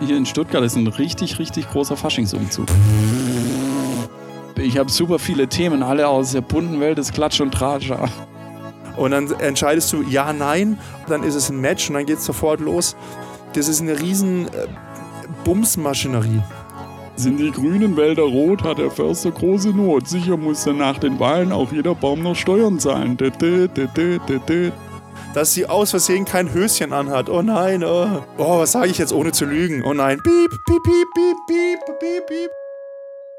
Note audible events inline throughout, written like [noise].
hier in Stuttgart ist ein richtig, richtig großer Faschingsumzug. Ich habe super viele Themen, alle aus der bunten Welt des Klatsch und Tratsch. Und dann entscheidest du ja, nein, dann ist es ein Match und dann geht es sofort los. Das ist eine riesen äh, Bumsmaschinerie. Sind die grünen Wälder rot, hat der Förster große Not. Sicher muss dann nach den Wahlen auch jeder Baum noch Steuern zahlen. Dass sie aus Versehen kein Höschen anhat. Oh nein, oh, oh was sage ich jetzt ohne zu lügen? Oh nein, piep, piep, piep, piep, piep, piep, piep.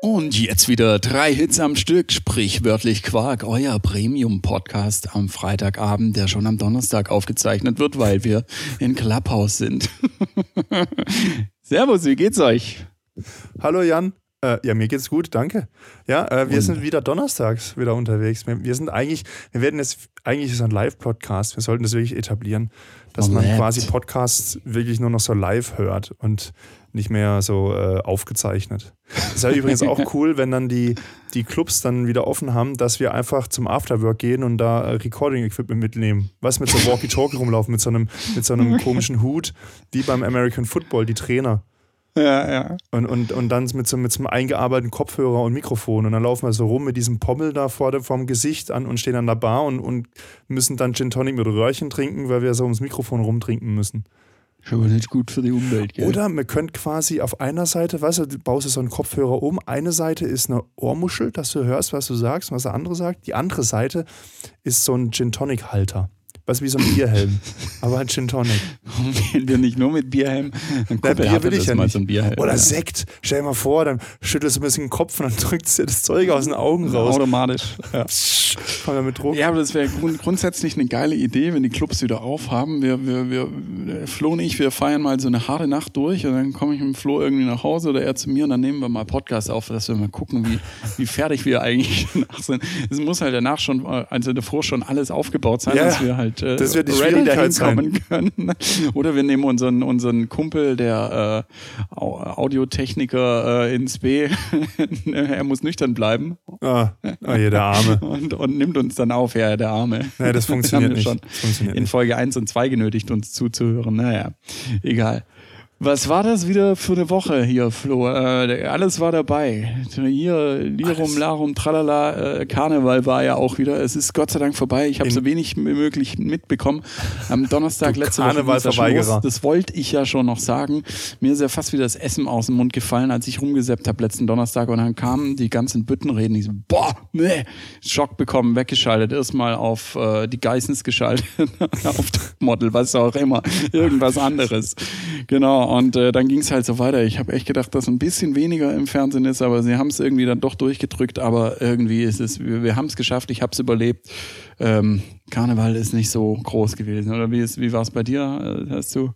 Und jetzt wieder drei Hits am Stück, sprichwörtlich Quark, euer Premium-Podcast am Freitagabend, der schon am Donnerstag aufgezeichnet wird, weil wir in Clubhouse sind. [laughs] Servus, wie geht's euch? Hallo Jan. Äh, ja, mir geht's gut, danke. Ja, äh, wir Und? sind wieder donnerstags wieder unterwegs. Wir, wir, sind eigentlich, wir werden jetzt, eigentlich ist ein Live-Podcast. Wir sollten das wirklich etablieren, dass man quasi Podcasts wirklich nur noch so live hört und nicht mehr so äh, aufgezeichnet. Das ist ja übrigens auch [laughs] cool, wenn dann die, die Clubs dann wieder offen haben, dass wir einfach zum Afterwork gehen und da äh, Recording-Equipment mitnehmen. Was mit so Walkie-Talkie rumlaufen, mit so, einem, mit so einem [laughs] komischen Hut, wie beim American Football, die Trainer. Ja, ja. Und, und, und dann mit so, mit so einem eingearbeiteten Kopfhörer und Mikrofon. Und dann laufen wir so rum mit diesem Pommel da vor dem, vorm Gesicht an und stehen an der Bar und, und müssen dann Gin Tonic mit Röhrchen trinken, weil wir so ums Mikrofon rumtrinken müssen. Schon nicht gut für die Umwelt, gell? Oder man könnte quasi auf einer Seite, weißt du, du baust du so einen Kopfhörer um, eine Seite ist eine Ohrmuschel, dass du hörst, was du sagst, was der andere sagt. Die andere Seite ist so ein Gin Tonic Halter. Was wie so ein Bierhelm. [laughs] aber ein Gin Tonic. Warum gehen wir nicht nur mit Bierhelm? Kumpel Bier will ich ja nicht. So Oder ja. Sekt. Stell dir mal vor, dann schüttelst du ein bisschen den Kopf und dann [laughs] drückst du das Zeug aus den Augen raus. Automatisch. Ja. Kommen wir mit Druck. Ja, aber das wäre grund grundsätzlich eine geile Idee, wenn die Clubs wieder aufhaben. Wir, wir, wir, Flo und ich, wir feiern mal so eine harte Nacht durch und dann komme ich mit Flo irgendwie nach Hause oder er zu mir und dann nehmen wir mal Podcast auf, dass wir mal gucken, wie, wie fertig wir eigentlich [laughs] danach sind. Es muss halt danach schon, also davor schon alles aufgebaut sein, ja. dass wir halt halt äh, das wird die ready dahin kommen können. [laughs] Oder wir nehmen unseren, unseren Kumpel, der äh, Audiotechniker äh, ins B. [laughs] er muss nüchtern bleiben. Ah, oh je, der Arme. [laughs] Und, und nimmt uns dann auf, ja, der Arme. Ja, das funktioniert nicht. Schon funktioniert in Folge 1 und 2 genötigt, uns zuzuhören. Naja, egal. Was war das wieder für eine Woche hier, Flo? Äh, alles war dabei. Hier, Lirum, Larum, Tralala, äh, Karneval war ja auch wieder. Es ist Gott sei Dank vorbei. Ich habe so wenig wie möglich mitbekommen. Am Donnerstag [laughs] letzte Karneval Woche. Das, das wollte ich ja schon noch sagen. Mir ist ja fast wieder das Essen aus dem Mund gefallen, als ich rumgesäppt habe letzten Donnerstag. Und dann kamen die ganzen Büttenreden. Ich so, boah, nee, Schock bekommen, weggeschaltet. Erstmal auf äh, die Geissens geschaltet, [laughs] auf Model, was auch immer. Irgendwas anderes. Genau. Und äh, dann ging es halt so weiter. Ich habe echt gedacht, dass ein bisschen weniger im Fernsehen ist, aber sie haben es irgendwie dann doch durchgedrückt. Aber irgendwie ist es, wir, wir haben es geschafft, ich habe es überlebt. Ähm, Karneval ist nicht so groß gewesen. Oder wie, wie war es bei dir? Äh, hast du?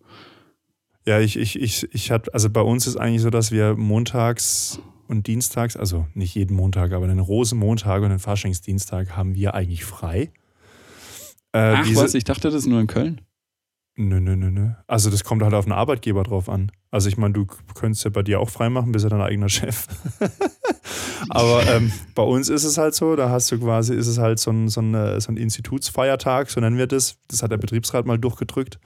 Ja, ich, ich, ich, ich hatte, also bei uns ist eigentlich so, dass wir montags und dienstags, also nicht jeden Montag, aber den Rosenmontag und den Faschingsdienstag haben wir eigentlich frei. Äh, Ach diese, was, ich dachte, das ist nur in Köln. Nö, nö, nö, nö. Also das kommt halt auf den Arbeitgeber drauf an. Also ich meine, du könntest ja bei dir auch freimachen, bist ja dein eigener Chef. [laughs] Aber ähm, bei uns ist es halt so, da hast du quasi, ist es halt so ein, so, ein, so ein Institutsfeiertag, so nennen wir das. Das hat der Betriebsrat mal durchgedrückt.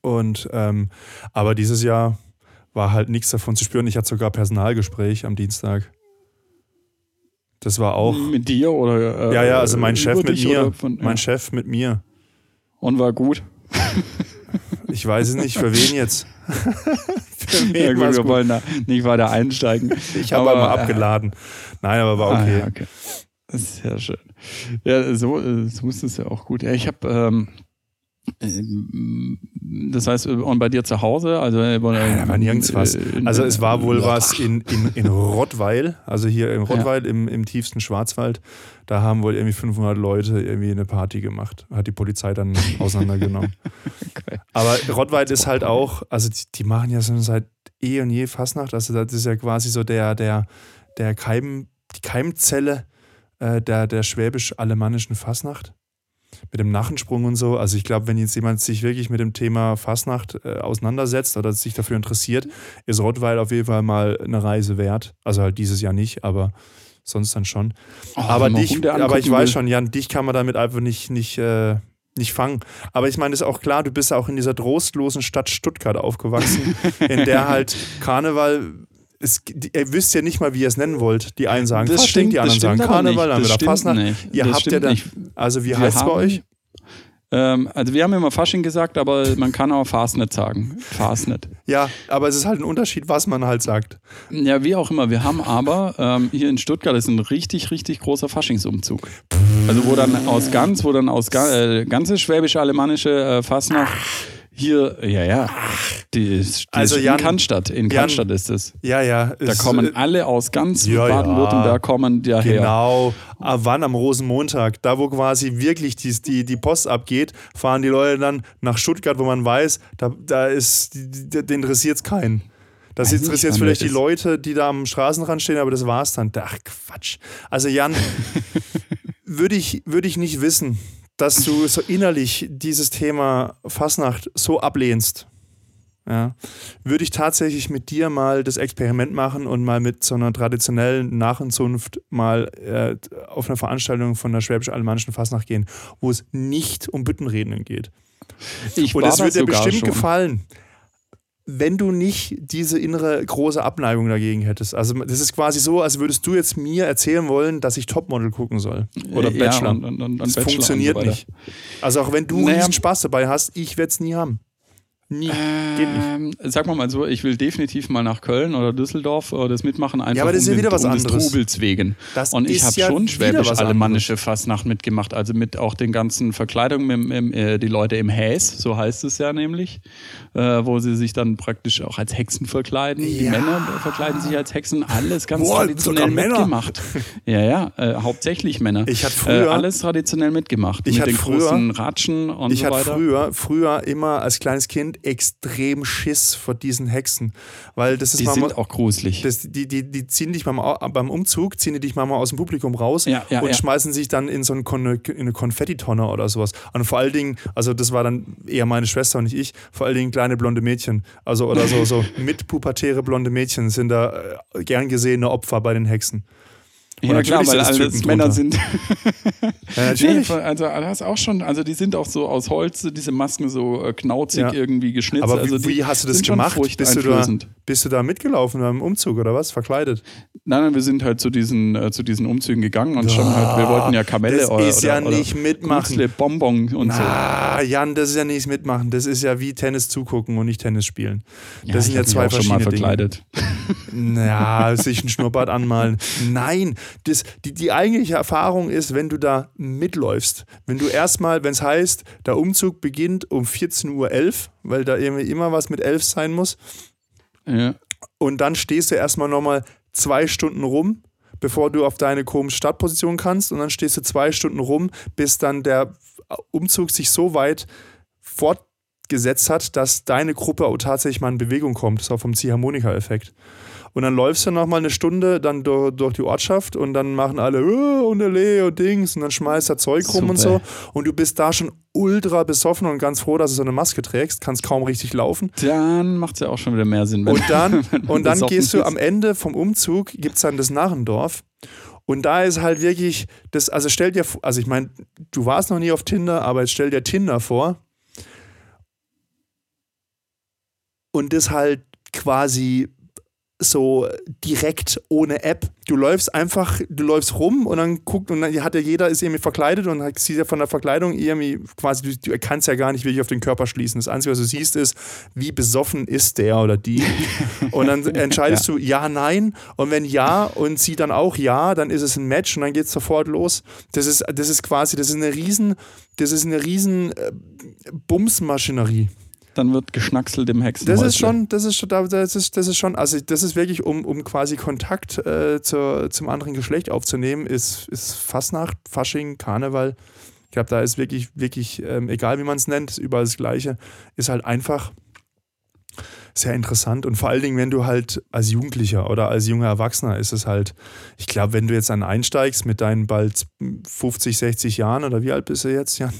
Und ähm, aber dieses Jahr war halt nichts davon zu spüren. Ich hatte sogar Personalgespräch am Dienstag. Das war auch. Mit dir oder? Äh, ja, ja, also mein Chef mit mir. Von, ja. Mein Chef mit mir. Und war gut. Ich weiß es nicht, für wen jetzt? [laughs] für wen ja, gut, wir gut. wollen da nicht weiter einsteigen. Ich habe mal abgeladen. Nein, aber war okay. Ah, ja, okay. Das ist sehr schön. Ja, so, so ist es ja auch gut. Ja, ich habe ähm, das heißt, und bei dir zu Hause? Also, äh, ja, war nirgends was. Also es war wohl was in, in, in Rottweil, also hier in Rottweil ja. im, im tiefsten Schwarzwald. Da haben wohl irgendwie 500 Leute irgendwie eine Party gemacht. Hat die Polizei dann [laughs] auseinandergenommen. okay. Aber Rottweil ist halt auch, also die, die, machen ja so seit eh und je Fastnacht. Also das ist ja quasi so der, der, der Keim, die Keimzelle äh, der, der schwäbisch-alemannischen Fastnacht mit dem Nachensprung und so. Also ich glaube, wenn jetzt jemand sich wirklich mit dem Thema Fasnacht äh, auseinandersetzt oder sich dafür interessiert, ist Rottweil auf jeden Fall mal eine Reise wert. Also halt dieses Jahr nicht, aber sonst dann schon. Oh, aber dich, aber ich weiß schon, Jan, dich kann man damit einfach nicht, nicht, äh, nicht fangen. Aber ich meine, ist auch klar, du bist auch in dieser trostlosen Stadt Stuttgart aufgewachsen, in der [laughs] halt Karneval es, ihr wisst ja nicht mal, wie ihr es nennen wollt. Die einen sagen Das Fasching, stimmt, die anderen sagen Karneval, dann wieder nicht. Ihr Das habt ja dann, nicht. also wie heißt es bei euch? Ähm, also wir haben immer Fasching gesagt, aber man kann auch Fastnet sagen. Fastnet. Ja, aber es ist halt ein Unterschied, was man halt sagt. Ja, wie auch immer. Wir haben aber ähm, hier in Stuttgart ist ein richtig, richtig großer Faschingsumzug. Also wo dann aus ganz, wo dann aus ga, äh, ganze schwäbisch-alemannische äh, Fastnacht hier, ja, ja, die die Also Jan- in Cannstatt. In Jan- Cannstatt ist es. Ja, ja. Da kommen alle aus ganz Ja, ja. Baden-Württemberg kommen daher. Genau. Ah, wann am Rosenmontag? Da, wo quasi wirklich die, die, die Post abgeht, fahren die Leute dann nach Stuttgart, wo man weiß, da, da ist, den interessiert es keinen. Das nicht, interessiert wann vielleicht die. Leute, die da am Straßenrand stehen, aber das war's dann. Ach, Quatsch. Also, Jan, [laughs] würde ich, würde ich nicht wissen, dass du so innerlich dieses Thema Fasnacht so ablehnst. Ja, würde ich tatsächlich mit dir mal das Experiment machen und mal mit so einer traditionellen Nachenzunft mal äh, auf eine Veranstaltung von der schwäbisch-alemannischen Fasnacht gehen, wo es nicht um Büttenrednen geht. Ich Und war es da wird dir bestimmt schon. gefallen, wenn du nicht diese innere große Abneigung dagegen hättest. Also das ist quasi so, als würdest du jetzt mir erzählen wollen, dass ich Topmodel gucken soll. Oder Ja, Bachelor. und- und- und das Bachelor funktioniert so nicht. Also auch wenn du Naja. riesen Spaß dabei hast, ich werde es nie haben. Nie. Geht nicht. Ähm, sag mal mal so, ich will definitiv mal nach Köln oder Düsseldorf äh, das mitmachen, einfach aber das ist um, ja wieder den, was um des anderes. Trubels wegen. Das Und ich habe ja schon schwäbisch-alemannische Fastnacht mitgemacht, also mit auch den ganzen Verkleidungen, mit, mit, äh, die Leute im Häs, so heißt es ja nämlich, äh, wo sie sich dann praktisch auch als Hexen verkleiden. Die Ja. Männer verkleiden sich als Hexen, alles ganz Boah, traditionell mitgemacht. Ja, ja, äh, hauptsächlich Männer. Ich hatte früher- äh, alles traditionell mitgemacht. Ich mit hatte den früher- großen Ratschen und Ich so hatte weiter. früher, früher immer als kleines Kind extrem Schiss vor diesen Hexen. Weil das ist die manchmal- sind auch gruselig. Das, die, die, die ziehen dich beim, beim Umzug, ziehen die dich manchmal aus dem Publikum raus Ja, ja, und ja. schmeißen sich dann in so ein Kon in eine Konfettitonne oder sowas. Und vor allen Dingen, also das war dann eher meine Schwester und nicht ich, vor allen Dingen kleine blonde Mädchen. Also oder so, so [laughs] mitpubertäre blonde Mädchen sind da äh, gern gesehene Opfer bei den Hexen. Ja klar, weil alles Typen Männer drunter. sind. [laughs] Ja, Nee, natürlich. also das auch schon, also die sind auch so aus Holz, diese Masken so äh, knauzig Ja. irgendwie geschnitzt. Aber wie, also wie hast du das gemacht? Bist du, da, bist du da mitgelaufen beim Umzug oder was? Verkleidet? Nein, nein, wir sind halt zu diesen, äh, zu diesen Umzügen gegangen und schon halt, wir wollten ja Kamelle das oder, ist oder, ja oder nicht mitmachen. Kurzle, Bonbon und so. Ah, Jan, das ist ja nichts mitmachen. Das ist ja wie Tennis zugucken und nicht Tennis spielen. Ja, das ich sind ja zwei auch schon mal verschiedene Dinge. verkleidet. Ja, sich ein Schnurrbart anmalen. [laughs] Nein, das, die, die eigentliche Erfahrung ist, wenn du da mitläufst. Wenn du erstmal, wenn es heißt, der Umzug beginnt um 14.11 Uhr, weil da irgendwie immer was mit 11 sein muss. Ja. Und dann stehst du erstmal nochmal zwei Stunden rum, bevor du auf deine komische Startposition kannst. Und dann stehst du zwei Stunden rum, bis dann der Umzug sich so weit fortgesetzt hat, dass deine Gruppe auch tatsächlich mal in Bewegung kommt. Das auch vom Ziehharmonika-Effekt. Und dann läufst du nochmal eine Stunde dann durch, durch die Ortschaft und dann machen alle oh, und Lee und Dings und dann schmeißt da Zeug rum und so. Super. Und du bist da schon ultra besoffen und ganz froh, dass du so eine Maske trägst, kannst kaum richtig laufen. Dann macht es ja auch schon wieder mehr Sinn. wenn- Und dann, [laughs] und dann gehst du am Ende vom Umzug, gibt es dann das Narrendorf. Und da ist halt wirklich, das, also stell dir, vor- also ich meine, du warst noch nie auf Tinder, aber jetzt stell dir Tinder vor. Und das halt quasi so direkt ohne App. Du läufst einfach, du läufst rum und dann guckt und dann hat ja jeder ist irgendwie verkleidet und sieht ja von der Verkleidung irgendwie quasi, du, du kannst ja gar nicht wirklich auf den Körper schließen. Das Einzige, was du siehst, ist, wie besoffen ist der oder die. [laughs] Und dann entscheidest du ja, nein. Und wenn ja und sie dann auch ja, dann ist es ein Match und dann geht es sofort los. Das ist, das ist quasi, das ist eine riesen, das ist eine riesen äh, Bumsmaschinerie. Dann wird geschnackselt im Hexen. Das ist schon, das ist schon, das ist, das ist schon, also das ist wirklich, um, um quasi Kontakt äh, zur, zum anderen Geschlecht aufzunehmen, ist, ist Fastnacht, Fasching, Karneval. Ich glaube, da ist wirklich, wirklich, ähm, egal wie man es nennt, ist überall das Gleiche, ist halt einfach sehr interessant und vor allen Dingen, wenn du halt als Jugendlicher oder als junger Erwachsener ist es halt, ich glaube, wenn du jetzt dann einsteigst mit deinen bald 50, 60 Jahren oder wie alt bist du jetzt, Jan?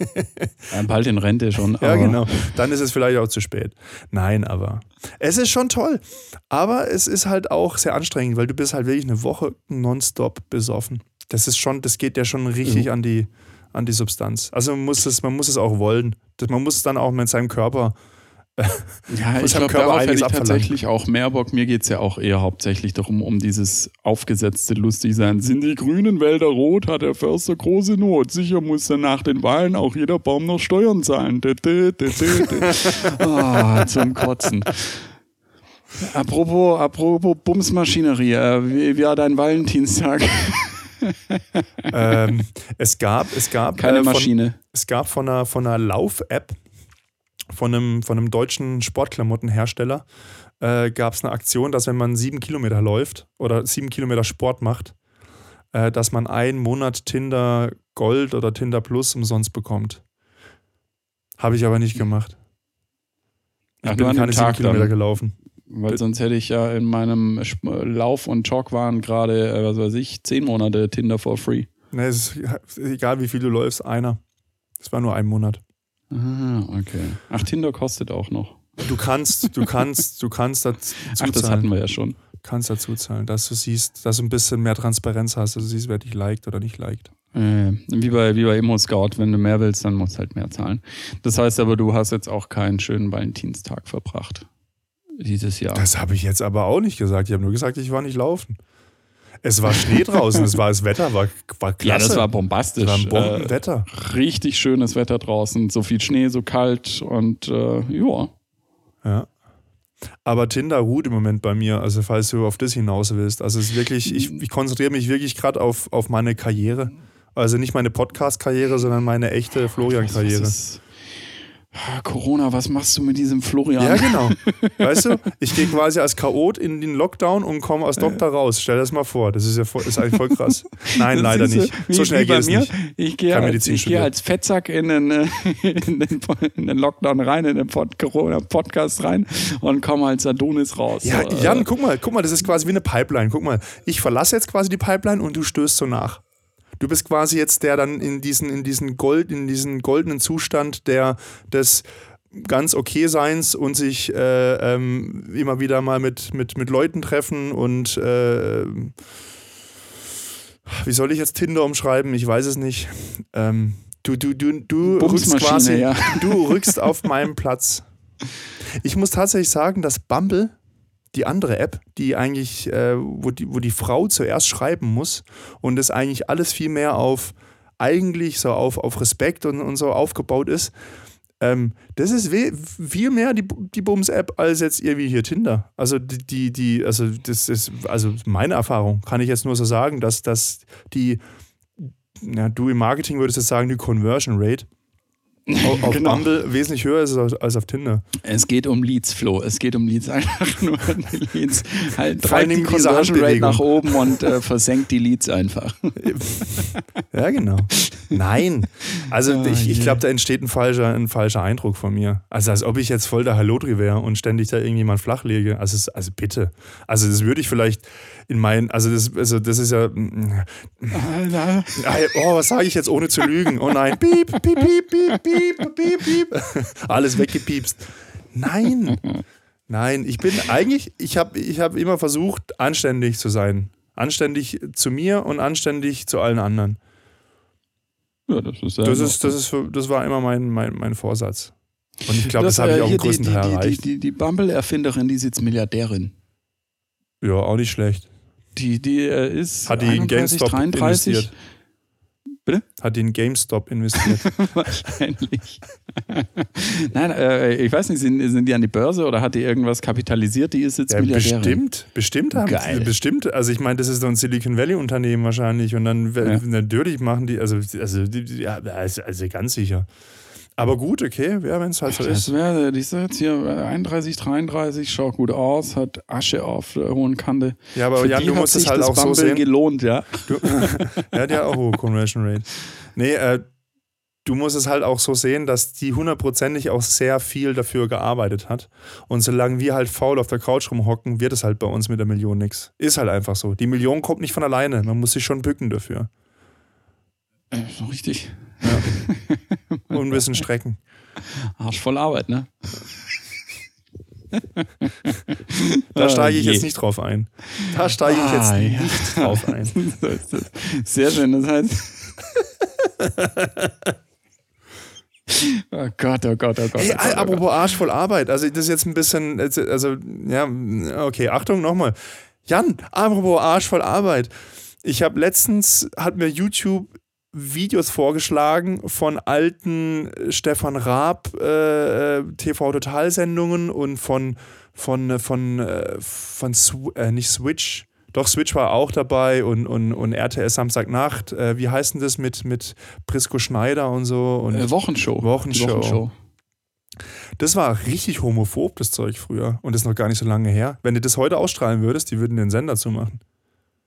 [laughs] Ja, bald in Rente schon. Ja, genau. Dann ist es vielleicht auch zu spät. Nein, aber es ist schon toll. Aber es ist halt auch sehr anstrengend, weil du bist halt wirklich eine Woche nonstop besoffen. Das ist schon, das geht ja schon richtig Ja. an die, an die Substanz. Also man muss es, man muss es auch wollen. Man muss es dann auch mit seinem Körper ja, [laughs] ich glaube, darauf hätte ich tatsächlich auch mehr Bock. Mir geht es ja auch eher hauptsächlich darum, um dieses aufgesetzte Lustigsein. Sind die grünen Wälder rot, hat der Förster große Not. Sicher muss dann nach den Wahlen auch jeder Baum noch Steuern zahlen. oh, [laughs] zum Kotzen. Apropos, apropos Bumsmaschinerie, äh, wie, wie war dein Valentinstag? [laughs] ähm, es gab, es gab keine äh, von, Maschine. Es gab von einer, von einer Lauf-App von einem, von einem deutschen Sportklamottenhersteller äh, gab es eine Aktion, dass wenn man sieben Kilometer läuft oder sieben Kilometer Sport macht, äh, dass man einen Monat Tinder Gold oder Tinder Plus umsonst bekommt. Habe ich aber nicht gemacht. Ich Ach, bin keine sieben Kilometer dann. gelaufen. Weil sonst hätte ich ja in meinem Lauf- und Talkwahn gerade, äh, was weiß ich, zehn Monate Tinder for free. Ne, es ist egal, wie viel du läufst, einer. Es war nur ein Monat. Ah, okay. Ach, Tinder kostet auch noch. Du kannst, du kannst, du kannst dazu Ach, das hatten wir ja schon. Kannst dazu zahlen, dass du siehst, dass du ein bisschen mehr Transparenz hast, dass du siehst, wer dich liked oder nicht liked. Äh, wie bei, wie bei Immo Scout, wenn du mehr willst, dann musst du halt mehr zahlen. Das heißt aber, du hast jetzt auch keinen schönen Valentinstag verbracht. Dieses Jahr. Das habe ich jetzt aber auch nicht gesagt. Ich habe nur gesagt, ich war nicht laufen. Es war Schnee draußen, es war das Wetter, war, war klasse. Ja, das war bombastisch. Das war ein Bombenwetter. Äh, richtig schönes Wetter draußen. So viel Schnee, so kalt und äh, ja. Ja. Aber Tinder ruht im Moment bei mir, also falls du auf das hinaus willst. Also es ist wirklich, ich, ich konzentriere mich wirklich gerade auf, auf meine Karriere. Also nicht meine Podcast-Karriere, sondern meine echte Florian-Karriere. Corona, was machst du mit diesem Florian? Ja, genau. [laughs] Weißt du, ich gehe quasi als Chaot in den Lockdown und komme als Doktor raus. Stell das mal vor. Das ist ja voll, ist eigentlich voll krass. Nein, das leider nicht. Wie, so schnell geht es nicht. Ich gehe als, geh als Fettsack in den, äh, [laughs] in, den, in den Lockdown rein, in den Corona-Podcast rein und komme als Adonis raus. Ja, Jan, guck mal, guck mal, das ist quasi wie eine Pipeline. Guck mal, ich verlasse jetzt quasi die Pipeline und du stößt so nach. Du bist quasi jetzt der dann in diesen, in diesen Gold, in diesen goldenen Zustand der des ganz okay Seins und sich äh, ähm, immer wieder mal mit, mit, mit Leuten treffen und äh, wie soll ich jetzt Tinder umschreiben? Ich weiß es nicht. Ähm, du, du, du, du rückst quasi, ja. du rückst auf meinem Platz. Ich muss tatsächlich sagen, dass Bumble die andere App, die eigentlich, äh, wo, die, wo die Frau zuerst schreiben muss und das eigentlich alles viel mehr auf eigentlich so auf, auf Respekt und, und so aufgebaut ist. Ähm, das ist viel mehr die, die Bums-App als jetzt irgendwie hier Tinder. Also die, die, also das ist, also meine Erfahrung, kann ich jetzt nur so sagen, dass, dass die, ja, du im Marketing würdest jetzt sagen, die Conversion Rate auf, [laughs] genau. Bumble wesentlich höher ist als auf Tinder. Es geht um Leads, Flo. Es geht um Leads. [laughs] Einfach nur die Leads. Halt, treibt die Conversion Rate nach oben und äh, versenkt die Leads einfach. [laughs] ja, genau. Nein. Also oh, ich, ich glaube, da entsteht ein falscher, ein falscher Eindruck von mir. Also als ob ich jetzt voll der Hallodri wäre und ständig da irgendjemand flachlege. Also, also bitte. Also das würde ich vielleicht in meinen, also das, also das ist ja. Oh, was sage ich jetzt, ohne zu lügen? Oh nein. Piep, piep, piep, piep, piep, piep, piep. Alles weggepiepst. Nein. Nein, ich bin eigentlich, ich habe ich hab immer versucht, anständig zu sein. Anständig zu mir und anständig zu allen anderen. Ja, das ist ja das, ist, das, ist, das war immer mein, mein, mein Vorsatz. Und ich glaube, das, das habe ich auch im größten Teil erreicht. Die, die, die Bumble-Erfinderin, die ist jetzt Milliardärin. Ja, auch nicht schlecht. Die, die ist Hat die in GameStop 33. investiert? Bitte? Hat die in GameStop investiert? [laughs] Wahrscheinlich. [laughs] Nein, äh, ich weiß nicht, sind, sind die an die Börse oder hat die irgendwas kapitalisiert? Die ist jetzt ja, Milliardärin. Bestimmt, bestimmt haben Geil. bestimmt. Also ich meine, das ist so ein Silicon Valley Unternehmen wahrscheinlich und dann ja. natürlich machen die, also, also, also, also ganz sicher. Aber gut, okay, ja, wenn es halt so das ist. Wäre, die ist jetzt hier 31, 33, schaut gut aus, hat Asche auf der hohen Kante. Ja, aber Für Jan, du musst es halt auch Bumble so sehen. gelohnt, ja. Du, [laughs] er hat ja auch hohe Conversion Rate. Nee, äh, du musst es halt auch so sehen, dass die hundertprozentig auch sehr viel dafür gearbeitet hat. Und solange wir halt faul auf der Couch rumhocken, wird es halt bei uns mit der Million nichts. Ist halt einfach so. Die Million kommt nicht von alleine. Man muss sich schon bücken dafür. Äh, richtig. Ja. Und ein bisschen strecken. Arsch voll Arbeit, ne? da steige ich oh, jetzt nicht drauf ein. Da steige ich jetzt ah, nicht drauf ein. [laughs] Sehr schön. Das heißt, Oh Gott, oh Gott, oh Gott. Hey, oh Gott, oh apropos Gott. Arsch voll Arbeit. Also, das ist jetzt ein bisschen, also, ja, okay, Achtung, nochmal. Jan, apropos Arsch voll Arbeit. Ich habe letztens, hat mir YouTube Videos vorgeschlagen von alten Stefan Raab äh, TV-Total-Sendungen und von, von, von, äh, von, Sw äh, nicht Switch, doch, Switch war auch dabei und, und, und RTS Samstagnacht. Äh, wie heißt denn das mit, mit Prisco Schneider und so? Und Äh, Wochenshow. Wochenshow. Wochenshow. Das war richtig homophob, das Zeug früher. Und das ist noch gar nicht so lange her. Wenn du das heute ausstrahlen würdest, die würden den Sender zumachen.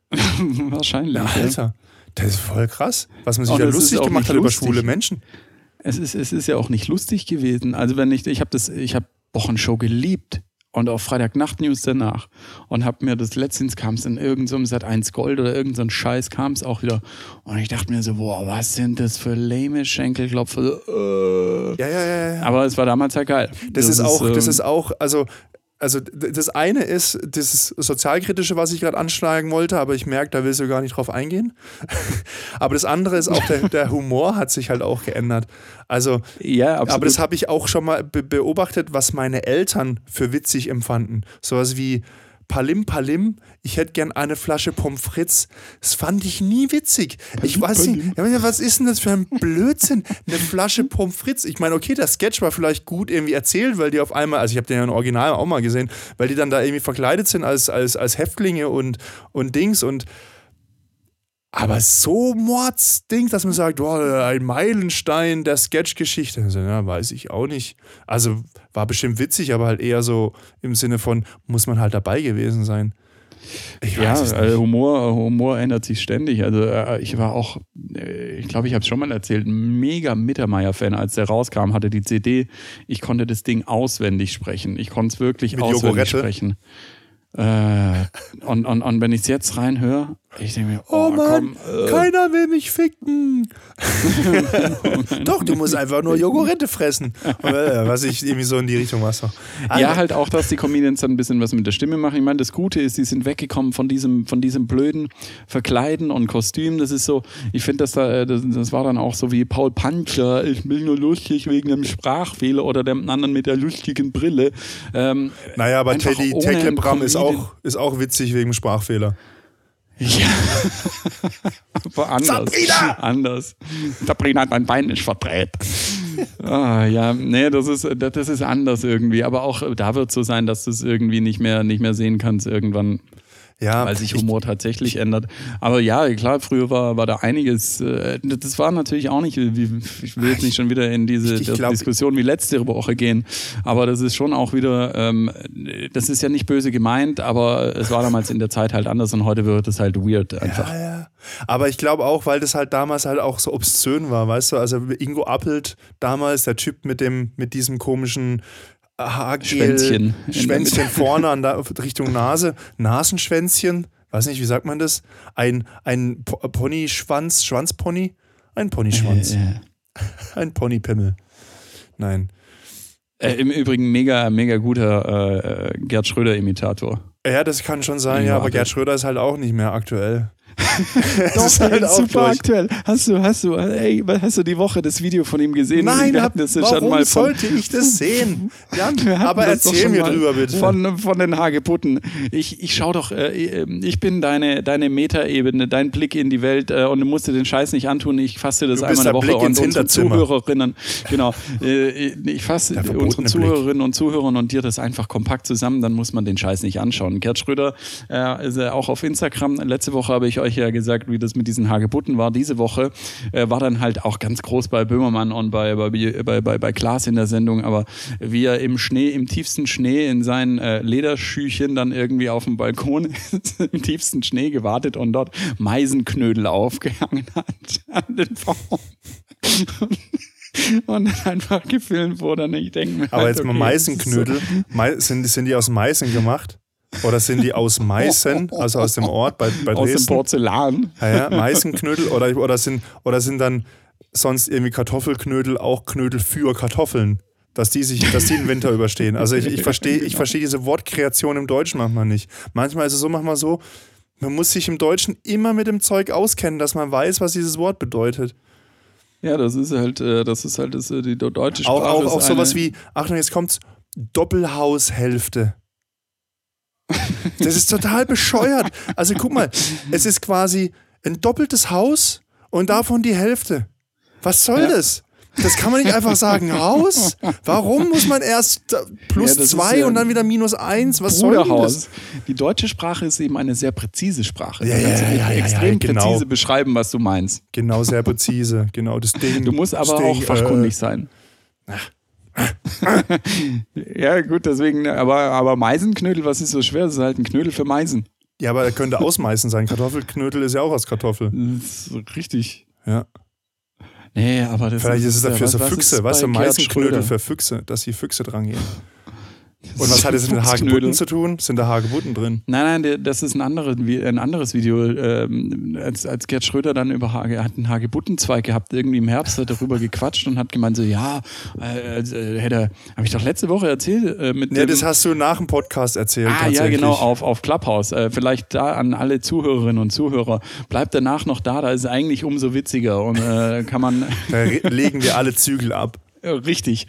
[laughs] Wahrscheinlich. Ja, ja. Das ist voll krass, was man sich da ist lustig auch gemacht hat über schwule Menschen. Es ist, es ist ja auch nicht lustig gewesen. Also wenn ich, ich habe das, ich habe Wochenshow geliebt und auch Freitagnacht News danach und habe mir das letztens kam es in irgendeinem Sat 1 Gold oder irgendein so Scheiß kam es auch wieder und ich dachte mir so, boah, was sind das für lame Schenkelklopfer? Äh. Ja, ja, ja. ja. Aber es war damals ja geil. Das, ist auch, das ähm, ist auch, also, also das eine ist das Sozialkritische, was ich gerade anschlagen wollte, aber ich merke, da willst du gar nicht drauf eingehen. [laughs] aber das andere ist auch, der, [laughs] der Humor hat sich halt auch geändert. Also, ja, absolut. aber das habe ich auch schon mal be beobachtet, was meine Eltern für witzig empfanden. Sowas wie Palim Palim, ich hätte gern eine Flasche Pommes frites. Das fand ich nie witzig. Ich weiß nicht, was ist denn das für ein Blödsinn? Eine Flasche [laughs] Pommes frites. Ich meine, okay, der Sketch war vielleicht gut irgendwie erzählt, weil die auf einmal, also ich habe den ja im Original auch mal gesehen, weil die dann da irgendwie verkleidet sind als, als, als Häftlinge und, und Dings und aber so Mordsdings, dass man sagt, oh, ein Meilenstein der Sketchgeschichte. Also, ja, weiß ich auch nicht. Also war bestimmt witzig, aber halt eher so im Sinne von, muss man halt dabei gewesen sein. Ich ja, nicht. Humor, Humor ändert sich ständig. Also äh, ich war auch, äh, ich glaube, ich habe es schon mal erzählt, mega Mittermeier-Fan. Als der rauskam, hatte die CD, ich konnte das Ding auswendig sprechen. Ich konnte es wirklich Mit auswendig Jogurette? sprechen. Äh, und, und, und wenn ich es jetzt reinhöre, ich denke mir, oh, Oh Mann, komm, äh, keiner will mich ficken. [laughs] Doch, du musst einfach nur Jogurette fressen. Äh, Was ich irgendwie so in die Richtung was. Ja, halt auch, dass die Comedians dann ein bisschen was mit der Stimme machen. Ich meine, das Gute ist, die sind weggekommen von diesem, von diesem blöden Verkleiden und Kostüm. Das ist so, ich finde, das, da, äh, das, das war dann auch so wie Paul Pancher, ich bin nur lustig wegen einem Sprachfehler oder dem anderen mit der lustigen Brille. Ähm, Naja, aber Teddy Tecklebrand ist auch, ist auch witzig wegen dem Sprachfehler. Ja. [laughs] Aber anders. Sabrina! Anders. Sabrina hat mein Bein nicht verdreht. Ah, ja, nee, das ist, das ist anders irgendwie. Aber auch da wird es so sein, dass du es irgendwie nicht mehr, nicht mehr sehen kannst irgendwann. Ja, weil sich ich- Humor tatsächlich ändert. Aber ja, klar, früher war, war da einiges. Äh, das war natürlich auch nicht, ich will jetzt nicht schon wieder in diese Ich- ich glaub- Diskussion wie letzte Woche gehen, aber das ist schon auch wieder, ähm, das ist ja nicht böse gemeint, aber es war damals in der Zeit halt anders und heute wird es halt weird einfach. Ja, ja. Aber ich glaube auch, weil das halt damals halt auch so obszön war, weißt du? Also Ingo Appelt damals, der Typ mit dem, mit diesem komischen Haargel, Schwänzchen. Schwänzchen vorne an der, Richtung Nase, Nasenschwänzchen, weiß nicht, wie sagt man das? Ein, ein Po- Ponyschwanz, Schwanzpony? Ein Ponyschwanz. Äh, [laughs] Ein Ponypimmel. Nein. äh, Im Übrigen mega, mega guter äh, Gerd Schröder-Imitator. Ja, das kann schon sein, ja, aber Appelt. Gerd Schröder ist halt auch nicht mehr aktuell. [laughs] Doch, ist halt ist super durch. aktuell. Hast du, hast du, ey, hast du die Woche das Video von ihm gesehen? Nein, hab, das warum schon mal von, sollte ich das sehen? [laughs] Jan, aber erzähl mir drüber bitte. Von, von den Hagebutten. Ich, ich schau doch, äh, ich bin deine, deine Metaebene, dein Blick in die Welt äh, und du musst dir den Scheiß nicht antun. Ich fasse das einmal in der Woche Blick und unsere Hinterzimmer. Zuhörerinnen, genau, äh, ich fasse Der unsere verbotene Zuhörerinnen und Zuhörern und dir das einfach kompakt zusammen, dann muss man den Scheiß nicht anschauen. Gerd Schröder äh, ist auch auf Instagram. Letzte Woche habe ich euch ja gesagt, wie das mit diesen Hagebutten war. Diese Woche äh, war dann halt auch ganz groß bei Böhmermann und bei, bei, bei, bei, bei Klaas in der Sendung, aber wie er im Schnee, im tiefsten Schnee in seinen äh, Lederschüchen dann irgendwie auf dem Balkon [laughs] im tiefsten Schnee gewartet und dort Meisenknödel aufgehangen hat an den Baum. Und dann einfach gefilmt wurde und ich denke mir. aber halt, jetzt mal okay, Meisenknödel, Mei- sind, sind die aus Meißen gemacht? Oder sind die aus Meißen, also aus dem Ort bei, bei Aus dem Dresden? Porzellan. Ja, ja, Meißenknödel oder, oder, sind, oder sind dann sonst irgendwie Kartoffelknödel auch Knödel für Kartoffeln? Dass die, sich, dass die den Winter überstehen. Also ich, ich verstehe ich versteh diese Wortkreation im Deutschen manchmal nicht. Manchmal ist es so, manchmal so, man muss sich im Deutschen immer mit dem Zeug auskennen, dass man weiß, was dieses Wort bedeutet. Ja, das ist halt, äh, das ist halt das, äh, die deutsche Sprache. Auch, auch, auch sowas wie, Achtung, jetzt kommt's, Doppelhaushälfte. Das ist total bescheuert. Also guck mal, es ist quasi ein doppeltes Haus und davon die Hälfte. Was soll ja. das? Das kann man nicht einfach sagen, raus. Warum muss man erst plus ja, zwei ja und dann wieder minus eins? Was soll das? Die deutsche Sprache ist eben eine sehr präzise Sprache. Ja, ja, ja, ja, extrem genau. präzise beschreiben, was du meinst. Genau, sehr präzise. Genau, das Ding. Du musst aber Ding, auch fachkundig äh, sein. [laughs] ja, gut, deswegen, aber, aber Meisenknödel, was ist so schwer? Das ist halt ein Knödel für Meisen. Ja, aber er könnte ausmeißen sein. Kartoffelknödel ist ja auch aus Kartoffel. richtig. Ja. Nee, aber das Vielleicht ist es dafür so Füchse, weißt du, Meisenknödel für Füchse, dass die Füchse dran gehen. Und was hat es mit Hagebutten zu tun? Sind da Hagebutten drin? Nein, nein, das ist ein anderes, ein anderes Video. Ähm, als, als Gerd Schröder dann über Hage, hat einen Hagebuttenzweig gehabt, irgendwie im Herbst hat er darüber gequatscht und hat gemeint so, ja, äh, äh, hätte, habe ich doch letzte Woche erzählt. Äh, mit ja, das hast du nach dem Podcast erzählt. Ah, ja, genau, auf, auf Clubhouse. Äh, vielleicht da an alle Zuhörerinnen und Zuhörer. Bleibt danach noch da, da ist es eigentlich umso witziger und äh, kann man. da legen wir alle Zügel ab. [laughs] Richtig,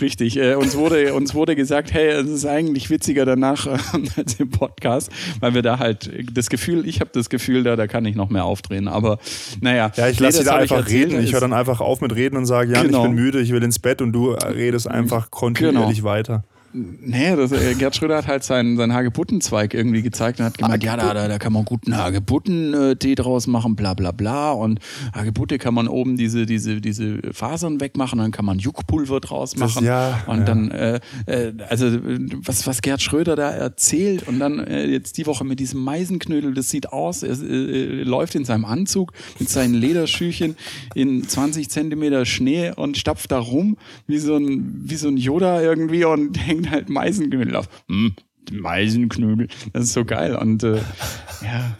richtig. Äh, uns, wurde, uns wurde gesagt, hey, es ist eigentlich witziger danach äh, [laughs] als im Podcast, weil wir da halt das Gefühl, ich habe das Gefühl, da, da kann ich noch mehr aufdrehen. Aber naja. Ja, ich lasse nee, da einfach erzählt, reden. Ich höre dann einfach auf mit Reden und sage, ja, genau. ich bin müde, ich will ins Bett und du redest einfach kontinuierlich genau. weiter. Nee, das, äh, Gerd Schröder hat halt seinen, seinen Hagebuttenzweig irgendwie gezeigt und hat gemeint, ja, da, da, da kann man guten Hagebutten-Tee draus machen, bla bla bla. Und Hagebutte kann man oben diese, diese, diese Fasern wegmachen, dann kann man Juckpulver draus machen. Das, ja, und ja. dann, äh, äh, also was, was Gerd Schröder da erzählt und dann äh, jetzt die Woche mit diesem Meisenknödel, das sieht aus, er äh, läuft in seinem Anzug mit seinen Lederschüchen in 20 Zentimeter Schnee und stapft da rum wie so ein, wie so ein Yoda irgendwie und [laughs] hängt [laughs] halt Meisenknödel auf. Hm, Meisenknödel, das ist so geil. Und äh, [laughs] ja.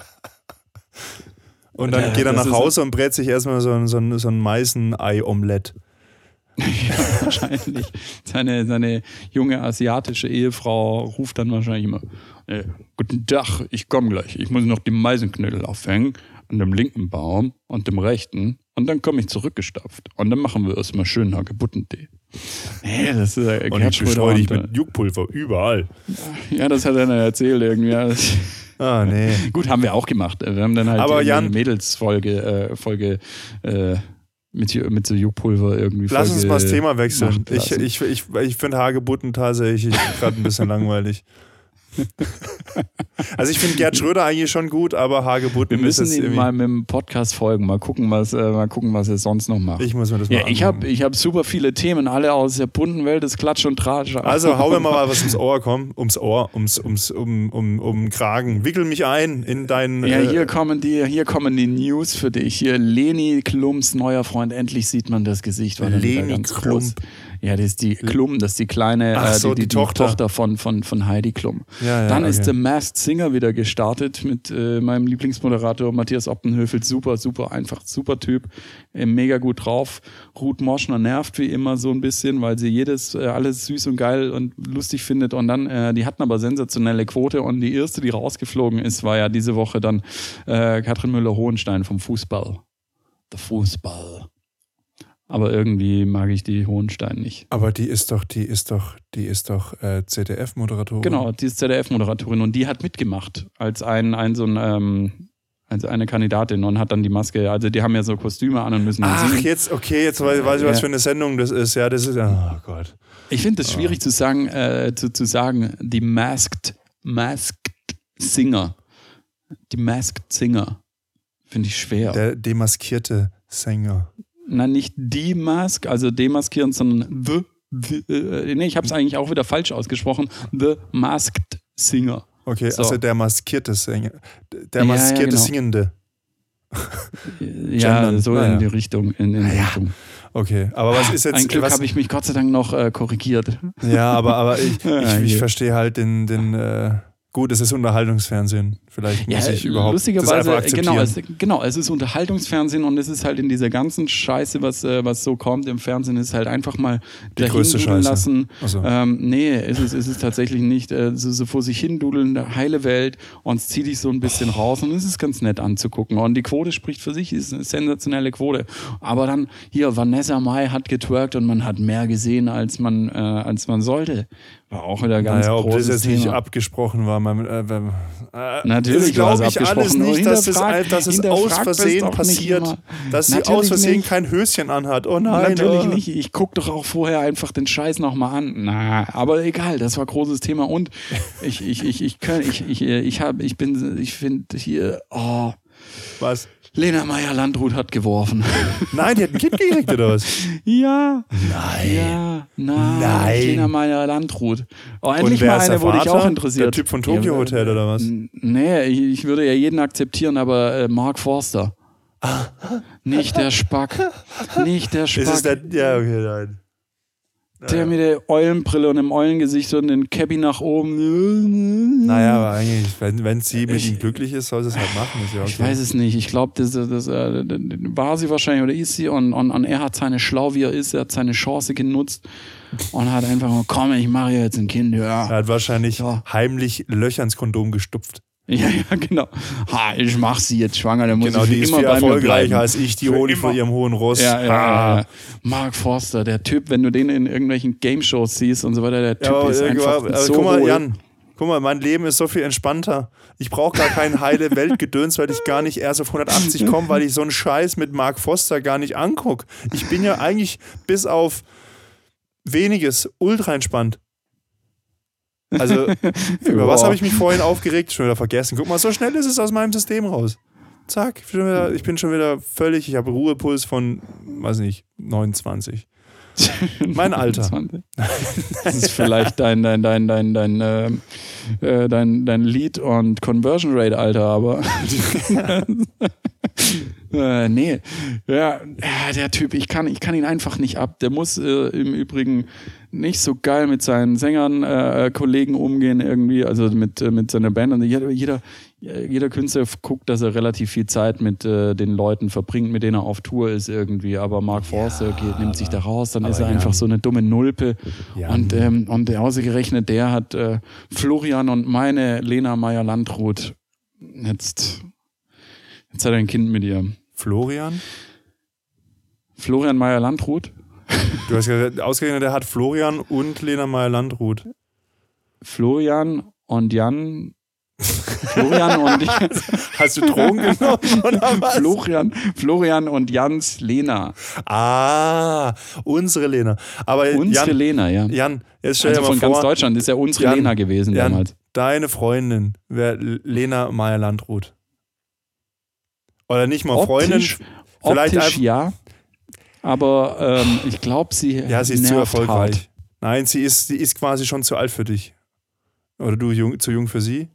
Und dann äh, geht er nach Hause und brät sich erstmal so, so, so ein Meisenei-Omelett. [laughs] ja, wahrscheinlich. Seine, seine junge asiatische Ehefrau ruft dann wahrscheinlich immer: äh, Guten Tag, ich komme gleich. Ich muss noch die Meisenknödel aufhängen an dem linken Baum und dem rechten. Und dann komme ich zurückgestapft. Und dann machen wir erstmal schön Hagebuttentee. Nee, das ist ja Und ich bestreue dich mit Juckpulver überall. Ja, das hat er erzählt irgendwie. Ah, nee. [laughs] Gut, haben wir auch gemacht. Wir haben dann halt Aber Jan, eine Mädelsfolge äh, Folge, äh, mit, mit so Juckpulver irgendwie. Lass uns mal das Thema wechseln. Ich, ich, ich, ich finde Hagebutten tatsächlich gerade ein bisschen [laughs] langweilig. [laughs] also ich finde Gerd Schröder eigentlich schon gut, aber Hagebutten Wir müssen ist ihm mal mit dem Podcast folgen, mal gucken, was, äh, mal gucken, was er sonst noch macht. Ich muss mir das mal Ja, ich habe ich hab super viele Themen, alle aus der bunten Welt des Klatsch und Tratsch. Also hau mir mal was ums Ohr, komm, ums Ohr, ums, ums, um, um, um Kragen. Wickel mich ein in deinen... Ja, äh, hier, kommen die, hier kommen die News für dich. Hier Leni Klumps neuer Freund, endlich sieht man das Gesicht. Leni Klump. Groß. Ja, das ist die Klum, das ist die kleine, Ach so, äh, die, die, die, Tochter. Tochter, von, von, von Heidi Klum. Ja, ja, Dann okay. ist The Masked Singer wieder gestartet mit äh, meinem Lieblingsmoderator Matthias Optenhöfel. Super, super, einfach super Typ. Äh, mega gut drauf. Ruth Moschner nervt wie immer so ein bisschen, weil sie jedes, äh, alles süß und geil und lustig findet. Und dann, äh, die hatten aber sensationelle Quote. Und die erste, die rausgeflogen ist, war ja diese Woche dann äh, Katrin Müller-Hohenstein vom Fußball. Der Fußball. Aber irgendwie mag ich die Hohenstein nicht. Aber die ist doch, die ist doch, die ist doch äh, ZDF-Moderatorin. Genau, die ist ZDF-Moderatorin und die hat mitgemacht als ein, ein so ein ähm, als eine Kandidatin und hat dann die Maske, also die haben ja so Kostüme an und müssen dann Ach, singen. jetzt, okay, jetzt weiß, weiß ich, was für eine Sendung das ist. Ja, das ist, oh Gott. Ich finde es schwierig Oh. zu sagen, äh, zu, zu sagen, die Masked, Masked Singer. Die Masked Singer. Finde ich schwer. Der demaskierte Sänger. Nein, nicht die Mask, also demaskieren, sondern the, the äh, nee, ich habe es eigentlich auch wieder falsch ausgesprochen. The Masked Singer. Okay, So. also der maskierte Sänger. Der Ja, ja, maskierte genau. Singende. Ja, so naja. in die Richtung. In, in Naja. Richtung. Okay, aber was ist jetzt. Ein Glück habe ich mich Gott sei Dank noch äh, korrigiert. Ja, aber, aber ich, [laughs] Ja, ich, ich hier. verstehe halt den, den äh, gut, es ist Unterhaltungsfernsehen. Vielleicht muss ja, ich überhaupt lustigerweise, das genau es, genau, es ist Unterhaltungsfernsehen und es ist halt in dieser ganzen Scheiße, was, äh, was so kommt im Fernsehen, ist halt einfach mal die größte Scheiße. lassen. So. Ähm, nee, ist es ist es tatsächlich nicht. Äh, so, so vor sich hin dudeln, heile Welt und es zieht dich so ein bisschen oh. raus und es ist ganz nett anzugucken. Und die Quote spricht für sich, ist eine sensationelle Quote. Aber dann hier, Vanessa Mai hat getwerkt und man hat mehr gesehen, als man, äh, als man sollte. War auch wieder ganz naja, ob das jetzt Thema. nicht abgesprochen war. Man, äh, äh, natürlich glaube ich alles nicht, dass es, dass es aus Versehen passiert, dass natürlich sie aus Versehen nicht. kein Höschen anhat. Oh nein. Natürlich oh. nicht. Ich gucke doch auch vorher einfach den Scheiß nochmal an. Na, aber egal, das war großes Thema. Und ich, ich, ich, ich, kann, ich, ich, äh, ich, hab, ich bin, ich finde hier, oh. Was? Lena Meyer-Landrut hat geworfen. [laughs] Nein, die hat ein Kind gekriegt oder was? Ja. Nein. Ja, nein. nein. Lena Meyer-Landrut. Oh, endlich mal eine, wo dich auch interessiert. Der Typ von Tokyo ja, Hotel oder was? Nee, ich, ich, würde ja jeden akzeptieren, aber äh, Mark Forster. Ah. Nicht der Spack. Nicht der Spack. Ist es der, ja, okay, nein. Der mit der Eulenbrille und dem Eulengesicht und den Cappy nach oben. Naja, aber eigentlich, wenn, wenn sie mit ich, ihm glücklich ist, soll sie es halt machen. Ja okay. Ich weiß es nicht. Ich glaube, das, das, das, äh, war sie wahrscheinlich oder ist sie und, und, und er hat seine Schlau, wie er ist, er hat seine Chance genutzt und hat einfach mal, komm, ich mache jetzt ein Kind. Ja. Er hat wahrscheinlich ja. heimlich Löcher ins Kondom gestupft. Ja, ja, genau. Ha, ich mach sie jetzt schwanger, dann muss genau, ich die ist immer viel erfolgreicher als ich, die Honig vor ihrem hohen Ross. Ja, ja, ah. ja, Mark Forster, der Typ, wenn du den in irgendwelchen Game-Shows siehst und so weiter, der Typ ja, ist einfach aber, so Guck mal, Jan, guck mal, mein Leben ist so viel entspannter. Ich brauche gar kein heile [laughs] Weltgedöns, weil ich gar nicht erst auf 180 komme, weil ich so einen Scheiß mit Mark Foster gar nicht angucke. Ich bin ja eigentlich bis auf weniges ultra entspannt. Also, [laughs] über was habe ich mich vorhin aufgeregt? Schon wieder vergessen. Guck mal, so schnell ist es aus meinem System raus. Zack, ich bin schon wieder, ich bin schon wieder völlig, ich habe Ruhepuls von, weiß nicht, 29. [laughs] Mein Alter. Das ist vielleicht dein, dein, dein, dein, dein, äh, äh, dein, dein Lead- und Conversion Rate, Alter, aber. [laughs] äh, nee. Ja, der Typ, ich kann, ich kann ihn einfach nicht ab. Der muss äh, im Übrigen nicht so geil mit seinen Sängern, äh, Kollegen umgehen irgendwie, also mit, äh, mit seiner Band. Und jeder, jeder, jeder Künstler guckt, dass er relativ viel Zeit mit äh, den Leuten verbringt, mit denen er auf Tour ist irgendwie. Aber Mark Forster ja, nimmt sich da raus, dann ist er einfach so eine dumme Nulpe. Ja, und, ähm, und ausgerechnet der hat äh, Florian und meine Lena Meyer-Landrut jetzt, jetzt hat er ein Kind mit ihr. Florian? Florian Meyer-Landrut? Du hast gesagt, ausgerechnet, der hat Florian und Lena Meyer-Landrut. Florian und Jan. Florian und [laughs] Hast du Drogen genommen oder was? Florian, Florian und Jans Lena. Ah, unsere Lena. Aber unsere Jan, Lena, ja. Jan, jetzt stell also dir mal von vor, ganz Deutschland ist ja unsere Jan, Lena gewesen Jan, damals. Deine Freundin wäre Lena Meyer-Landrut. Oder nicht mal Freundin. Optisch, vielleicht optisch, ja. Aber ähm, ich glaube, sie Ja, sie ist zu erfolgreich. Hart. Nein, sie ist, sie ist quasi schon zu alt für dich. Oder du jung, zu jung für sie?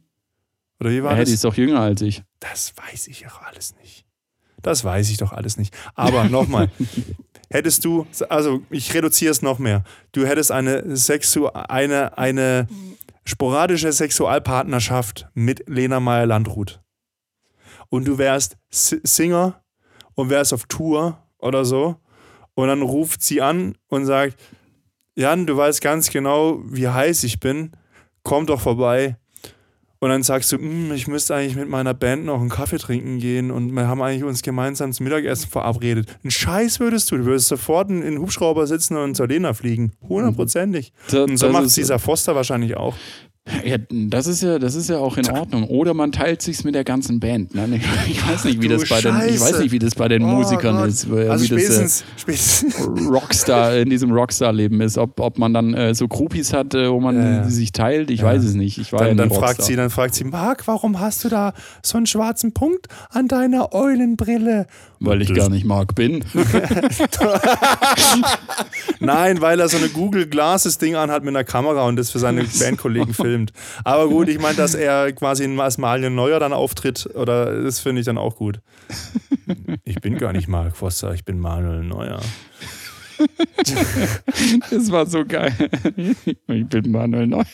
Oder wie war ja, das? Die ist doch jünger als ich. Das weiß ich auch alles nicht. Das weiß ich doch alles nicht. Aber nochmal, [laughs] hättest du, also ich reduziere es noch mehr. Du hättest eine, Sexu eine, eine sporadische Sexualpartnerschaft mit Lena Meyer-Landrut. Und du wärst Singer und wärst auf Tour oder so und dann ruft sie an und sagt, Jan, du weißt ganz genau, wie heiß ich bin. Komm doch vorbei. Und dann sagst du, hm, ich müsste eigentlich mit meiner Band noch einen Kaffee trinken gehen und wir haben eigentlich uns gemeinsam zum Mittagessen verabredet. Ein Scheiß würdest du. Du würdest sofort in den Hubschrauber sitzen und zur Lena fliegen. Hundertprozentig. Und so macht dieser Foster wahrscheinlich auch. Ja, das ist ja, das ist ja auch in Ordnung. Oder man teilt sich's mit der ganzen Band. Ne? Ich weiß nicht, wie das bei den, ich weiß nicht, wie das bei den oh Musikern Gott. ist, wie also das äh, spätestens. Rockstar in diesem Rockstar-Leben ist. Ob, ob man dann äh, so Groupies hat, äh, wo man ja, ja. sich teilt, ich ja. weiß es nicht. Ich war dann, dann fragt sie, dann fragt sie, Marc, warum hast du da so einen schwarzen Punkt an deiner Eulenbrille? Weil ich gar nicht Marc bin. [laughs] Nein, weil er so eine Google Glasses Ding anhat mit einer Kamera und das für seine Bandkollegen filmt. Aber gut, ich meine, dass er quasi als Malien Neuer dann auftritt, oder das finde ich dann auch gut. Ich bin gar nicht Mark Foster, ich bin Manuel Neuer. Das war so geil. Ich bin Manuel Neuer.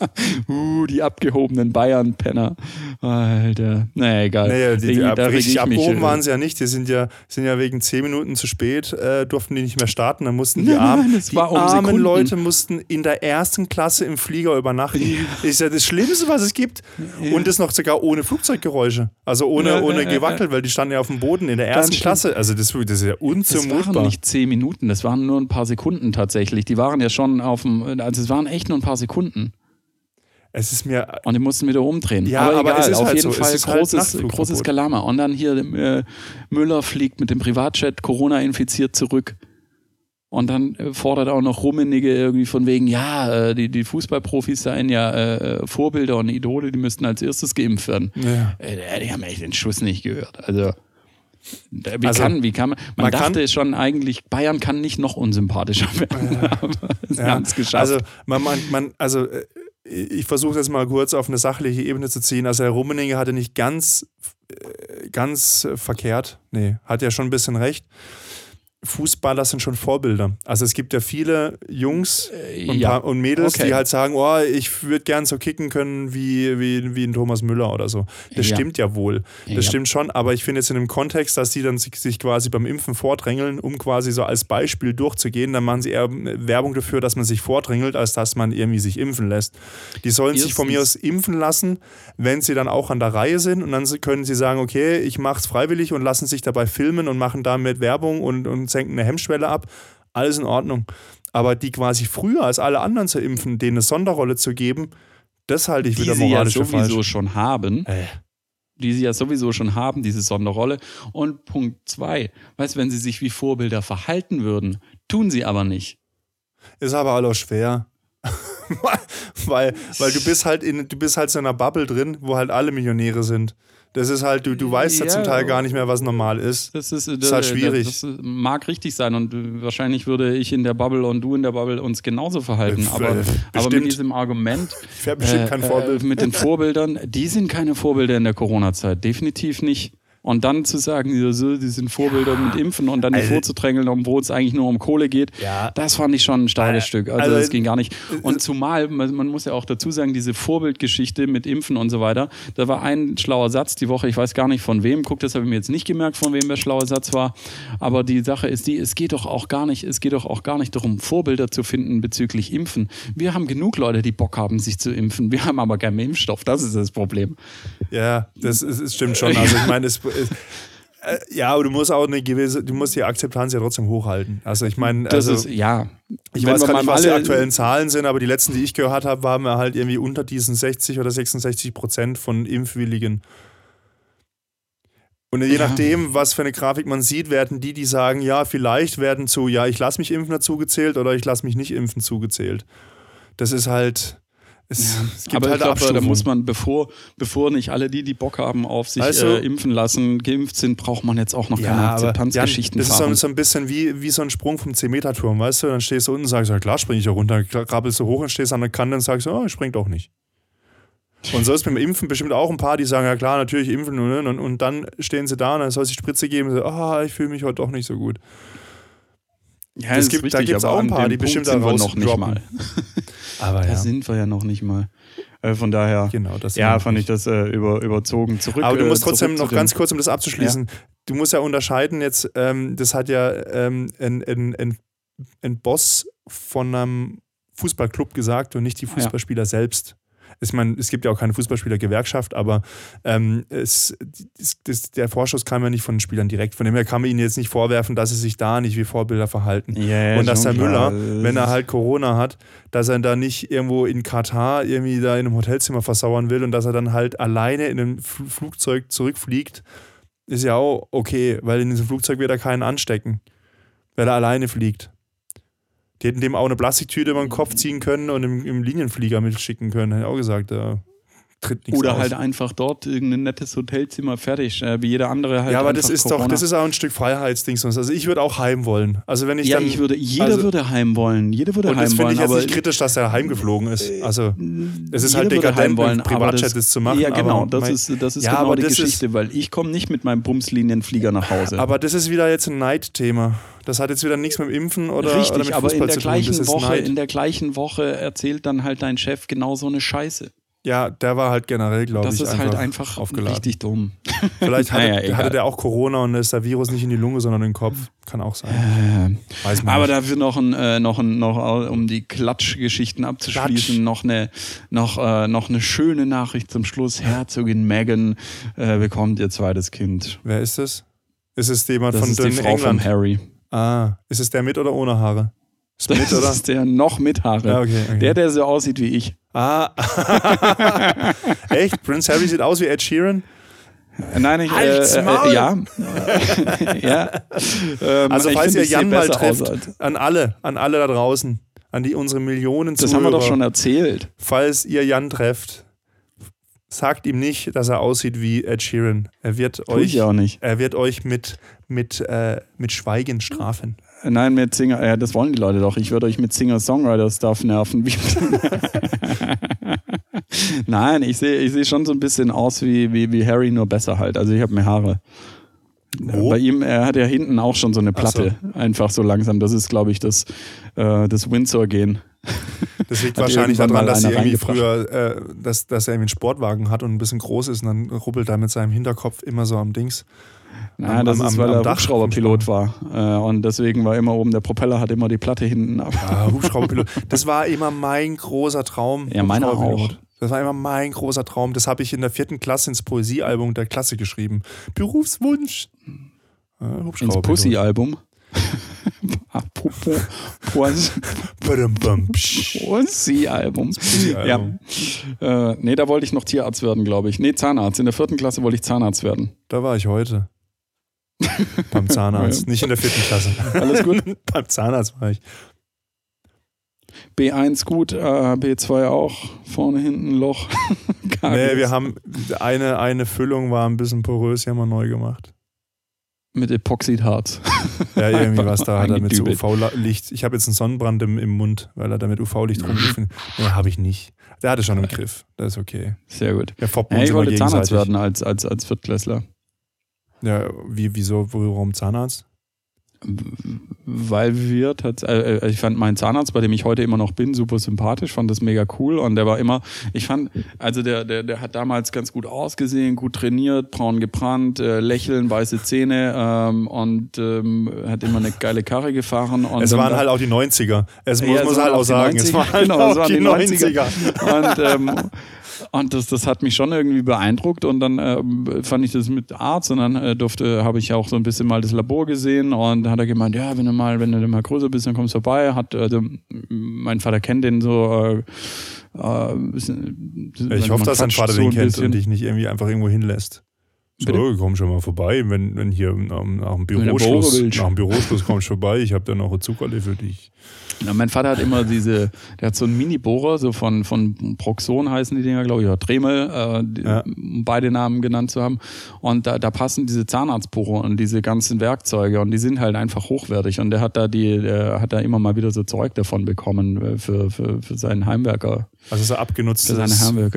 [laughs] uh, die abgehobenen Bayern-Penner. Alter. Naja, egal. Naja, die, die ab, richtig abgehoben mich, waren sie ja nicht. Die sind ja, sind ja wegen zehn Minuten zu spät, äh, durften die nicht mehr starten. Dann mussten die, nein, armen, nein, die um armen Sekunden. Leute mussten in der ersten Klasse im Flieger übernachten. Ja. Ist ja das Schlimmste, was es gibt. Ja. Und das noch sogar ohne Flugzeuggeräusche. Also ohne, ja, ohne Gewackel, weil die standen ja auf dem Boden in der ersten Klasse. Also das, das ist ja unzumutbar. Das waren nicht zehn Minuten, das waren nur ein paar Sekunden tatsächlich. Die waren ja schon auf dem, also es waren echt nur ein paar Sekunden. Es ist mir. Und die mussten wieder umdrehen. Ja, aber, aber egal, es ist auf halt jeden so. Fall großes, halt großes Kalama. Und dann hier äh, Müller fliegt mit dem Privatjet Corona infiziert zurück. Und dann äh, fordert auch noch Rummenigge irgendwie von wegen, ja, äh, die, die Fußballprofis seien ja äh, Vorbilder und Idole, die müssten als erstes geimpft werden. Ja. Äh, die haben echt den Schuss nicht gehört. Also wie, also, kann, wie kann man, man, man dachte kann, schon eigentlich, Bayern kann nicht noch unsympathischer werden. Ja, [laughs] aber sie ja, haben es geschafft. Also, man, man, man, also äh, ich versuche das mal kurz auf eine sachliche Ebene zu ziehen. Also Herr Rummenigge hatte nicht ganz, äh, ganz verkehrt. Nee, hat ja schon ein bisschen recht. Fußballer sind schon Vorbilder. Also es gibt ja viele Jungs äh, und, ja. und Mädels, okay. die halt sagen, oh, ich würde gern so kicken können wie, wie, wie ein Thomas Müller oder so. Das ja. stimmt ja wohl. Das ja. stimmt schon, aber ich finde jetzt in dem Kontext, dass die dann sich, sich, quasi beim Impfen vordrängeln, um quasi so als Beispiel durchzugehen, dann machen sie eher Werbung dafür, dass man sich vordrängelt, als dass man irgendwie sich impfen lässt. Die sollen Erstens. sich von mir aus impfen lassen, wenn sie dann auch an der Reihe sind und dann können sie sagen, okay, ich mache es freiwillig und lassen sich dabei filmen und machen damit Werbung und, und senken eine Hemmschwelle ab, alles in Ordnung. Aber die quasi früher als alle anderen zu impfen, denen eine Sonderrolle zu geben, das halte ich die wieder moralisch für falsch. Die sie ja sowieso schon haben. Äh. Die sie ja sowieso schon haben, diese Sonderrolle. Und Punkt zwei, weißt du, wenn sie sich wie Vorbilder verhalten würden, tun sie aber nicht. Ist aber alles schwer. [laughs] weil, weil du bist halt in, du bist halt so einer Bubble drin, wo halt alle Millionäre sind. Das ist halt, du, du weißt ja, ja zum Teil gar nicht mehr, was normal ist. Das ist, das ist halt schwierig. Das, das, mag richtig sein und wahrscheinlich würde ich in der Bubble und du in der Bubble uns genauso verhalten. Aber, aber mit diesem Argument ich bestimmt kein äh, Vorbild. Äh, mit den Vorbildern, die sind keine Vorbilder in der Corona-Zeit. Definitiv nicht. Und dann zu sagen, die sind Vorbilder mit Impfen und dann die also, vorzudrängeln, obwohl es eigentlich nur um Kohle geht, ja. das fand ich schon ein starkes äh, Stück. Also, also das ging gar nicht. Und zumal, man muss ja auch dazu sagen, diese Vorbildgeschichte mit Impfen und so weiter, da war ein schlauer Satz die Woche, ich weiß gar nicht von wem, guck, das habe ich mir jetzt nicht gemerkt, von wem der schlaue Satz war. Aber die Sache ist die, es geht doch auch gar nicht, es geht doch auch gar nicht darum, Vorbilder zu finden bezüglich Impfen. Wir haben genug Leute, die Bock haben, sich zu impfen. Wir haben aber keinen Impfstoff. Das ist das Problem. Ja, das, ist, das stimmt schon. Also ich meine, es, äh, ja, aber du musst auch eine gewisse, du musst die Akzeptanz ja trotzdem hochhalten. Also ich meine, also, ist, ja. Ich weiß gar nicht, was die aktuellen Zahlen sind, aber die letzten, die ich gehört habe, waren wir halt irgendwie unter diesen 60 oder 66 Prozent von Impfwilligen. Und je ja. nachdem, was für eine Grafik man sieht, werden die, die sagen, ja, vielleicht werden zu, ja, ich lasse mich impfen dazu gezählt oder ich lasse mich nicht impfen zugezählt. Das ist halt, es, es gibt aber halt ich glaube, da muss man, bevor, bevor nicht alle die, die Bock haben auf sich also, äh, impfen lassen, geimpft sind, braucht man jetzt auch noch ja, keine Akzeptanzgeschichten Das fahren. ist so, ein bisschen wie, wie so ein Sprung vom 10-Meter-Turm, weißt du? Dann stehst du unten und sagst, ja klar, springe ich ja runter. Krabbelst du hoch und stehst an der Kante und sagst, oh, ich spring doch nicht. Und so ist beim Impfen bestimmt auch ein paar, die sagen, ja klar, natürlich impfen. Und, und, und dann stehen sie da und dann soll es die Spritze geben und sagen, ah, ich fühle mich heute doch nicht so gut. Ja, das gibt, richtig, da gibt es auch ein paar, die bestimmt da raus noch nicht mal. [laughs] Aber da ja. sind wir ja noch nicht mal. Äh, von daher, genau, das ja, fand ich das äh, über, überzogen zurück. Aber du musst äh, trotzdem noch ganz kurz, um das abzuschließen, ja. du musst ja unterscheiden jetzt, ähm, das hat ja ähm, ein, ein, ein, ein Boss von einem Fußballclub gesagt und nicht die Fußballspieler ja. selbst ich meine, es gibt ja auch keine Fußballspielergewerkschaft, aber ähm, es, es, das, der Vorschuss kam ja nicht von den Spielern direkt. Von dem her kann man ihnen jetzt nicht vorwerfen, dass sie sich da nicht wie Vorbilder verhalten. Yeah, und dass der Müller, wenn er halt Corona hat, dass er da nicht irgendwo in Katar irgendwie da in einem Hotelzimmer versauern will und dass er dann halt alleine in einem Flugzeug zurückfliegt, ist ja auch okay, weil in diesem Flugzeug wird er keinen anstecken, weil er alleine fliegt. Die hätten dem auch eine Plastiktüte über den Kopf ziehen können und im, im Linienflieger mitschicken können. Hätte auch gesagt, da, tritt nichts Oder aus. halt einfach dort irgendein nettes Hotelzimmer fertig, äh, wie jeder andere halt. ja, aber das ist Corona. doch, das ist auch ein Stück Freiheitsding. sonst. Also ich würde auch heim wollen. Also wenn ich Ja, dann, ich würde, jeder also, würde heim wollen. Jeder würde Und heim das finde wollen. ich jetzt aber nicht kritisch, dass er heimgeflogen ist. Also es ist halt dekadent, wollen, aber Privatjet das zu machen. Ja, genau, aber das mein- ist, das ist Ja, genau aber die das ist- Geschichte, weil ich komme nicht mit meinem Bumslinienflieger nach Hause. Aber das ist wieder jetzt ein Neidthema. Das hat jetzt wieder nichts mit dem Impfen oder, oder Richtig, mit aber Fußball in der zu tun. Gleichen ist Woche, in der gleichen Woche erzählt dann halt dein Chef genau so eine Scheiße. Ja, der war halt generell, glaube Das ich, ist einfach, halt einfach aufgeladen. richtig dumm. Vielleicht hatte, [laughs] Naja, hatte der auch Corona und ist der Virus nicht in die Lunge, sondern in den Kopf. Kann auch sein. Ähm, Weiß man Aber nicht. dafür noch ein, äh, noch ein, noch, äh, um die Klatschgeschichten abzuschließen, Klatsch. noch eine, noch, äh, noch eine schöne Nachricht zum Schluss. Herzogin Meghan äh, bekommt ihr zweites Kind. Wer ist es? Ist es jemand Das von ist die Frau England? von Harry. Ah, ist es der mit oder ohne Haare? Ist [laughs] mit Das oder? ist der noch mit Haare. Ja, okay, okay. Der, der so aussieht wie ich. Ah, [laughs] echt? Prince Harry sieht aus wie Ed Sheeran? Nein, ich, äh, äh, ja. [laughs] ja. Ähm, Also falls ihr Jan mal trefft, aus als- an alle, an alle da draußen, an die unsere Millionen Das Zuhörer, haben wir doch schon erzählt. falls ihr Jan trefft, sagt ihm nicht, dass er aussieht wie Ed Sheeran. Er wird Tue ich euch, ja auch nicht. er wird euch mit, mit, äh, mit Schweigen strafen. Nein, mit Singer, ja, das wollen die Leute doch. Ich würde euch mit Singer-Songwriter-Stuff nerven. [laughs] Nein, ich sehe ich seh schon so ein bisschen aus wie, wie, wie Harry, nur besser halt. Also ich habe mehr Haare. Wo? Bei ihm, er hat ja hinten auch schon so eine Platte. Einfach so langsam. Das ist, glaube ich, das, äh, das Windsor-Gen. Das liegt wahrscheinlich daran, dass, früher, äh, dass, dass er irgendwie einen Sportwagen hat und ein bisschen groß ist und dann rubbelt er mit seinem Hinterkopf immer so am Dings. Nein, Am- das am- ist, weil er Hubschrauberpilot war. Äh, und deswegen war immer oben der Propeller, hat immer die Platte hinten ab. Ah, Hubschrauberpilot. Das war immer mein großer Traum. Ja, meiner auch. Das war immer mein großer Traum. Das habe ich in der vierten Klasse ins Poesiealbum der Klasse geschrieben. Berufswunsch. Ja, Ins. Pussy-Album. [laughs] Apropos Pussy- Badum, bum, psch. Pussy-Album. Ja. Äh, nee, da wollte ich noch Tierarzt werden, glaube ich. Nee, Zahnarzt. In der vierten Klasse wollte ich Zahnarzt werden. Da war ich heute. [laughs] Beim Zahnarzt. Nicht in der vierten Klasse. Alles gut? [laughs] Beim Zahnarzt war ich. B1 gut, äh, B2 auch. Vorne, hinten Loch. [laughs] Nee, wir haben eine, eine Füllung war ein bisschen porös, die haben wir neu gemacht. Mit Epoxidharz. Ja, irgendwie was da hat er mit so. UV-Licht. Ich habe jetzt einen Sonnenbrand im, im Mund, weil er da mit UV-Licht rumgefühlt Nee, habe ich nicht. Der hatte schon im Griff. Das ist okay. Sehr gut. Ja, ich wollte Zahnarzt werden als, als, als Viertklässler. Ja, wie, wieso, warum Zahnarzt? Weil wir tatsächlich, äh, ich fand meinen Zahnarzt, bei dem ich heute immer noch bin, super sympathisch, fand das mega cool und der war immer, ich fand, also der, der, der hat damals ganz gut ausgesehen, gut trainiert, braun gebrannt, äh, lächeln, weiße Zähne ähm, und ähm, hat immer eine geile Karre gefahren. Es dann waren da- halt auch die 90er. Es muss, Ja, waren halt auch auch die sagen. Es 90er. waren halt [laughs] Genau, es auch die 90er. 90er. Und, ähm, [laughs] und das, das hat mich schon irgendwie beeindruckt und dann ähm, fand ich das mit Arzt und dann äh, durfte, habe ich auch so ein bisschen mal das Labor gesehen und hat er gemeint, ja, wenn du mal, wenn du mal größer bist, dann kommst du vorbei. Hat, also, mein Vater kennt den so. Äh, äh, bisschen, Ich hoffe, dass dein Vater so den kennt bisschen. und dich nicht irgendwie einfach irgendwo hinlässt. So, Bitte? komm schon mal vorbei, wenn, wenn hier ähm, nach dem Büroschluss, nach dem Büroschluss kommst du vorbei, ich habe da noch eine Zuckerle für dich. Ja, mein Vater hat immer diese, der hat so einen Mini-Bohrer, so von, von Proxon heißen die Dinger, glaube ich, oder Dremel, äh, die, Ja. um beide Namen genannt zu haben. Und da, da passen diese Zahnarztbohrer und diese ganzen Werkzeuge und die sind halt einfach hochwertig. Und der hat da die, der hat da immer mal wieder so Zeug davon bekommen äh, für, für, für seinen Heimwerker. Also so abgenutztes.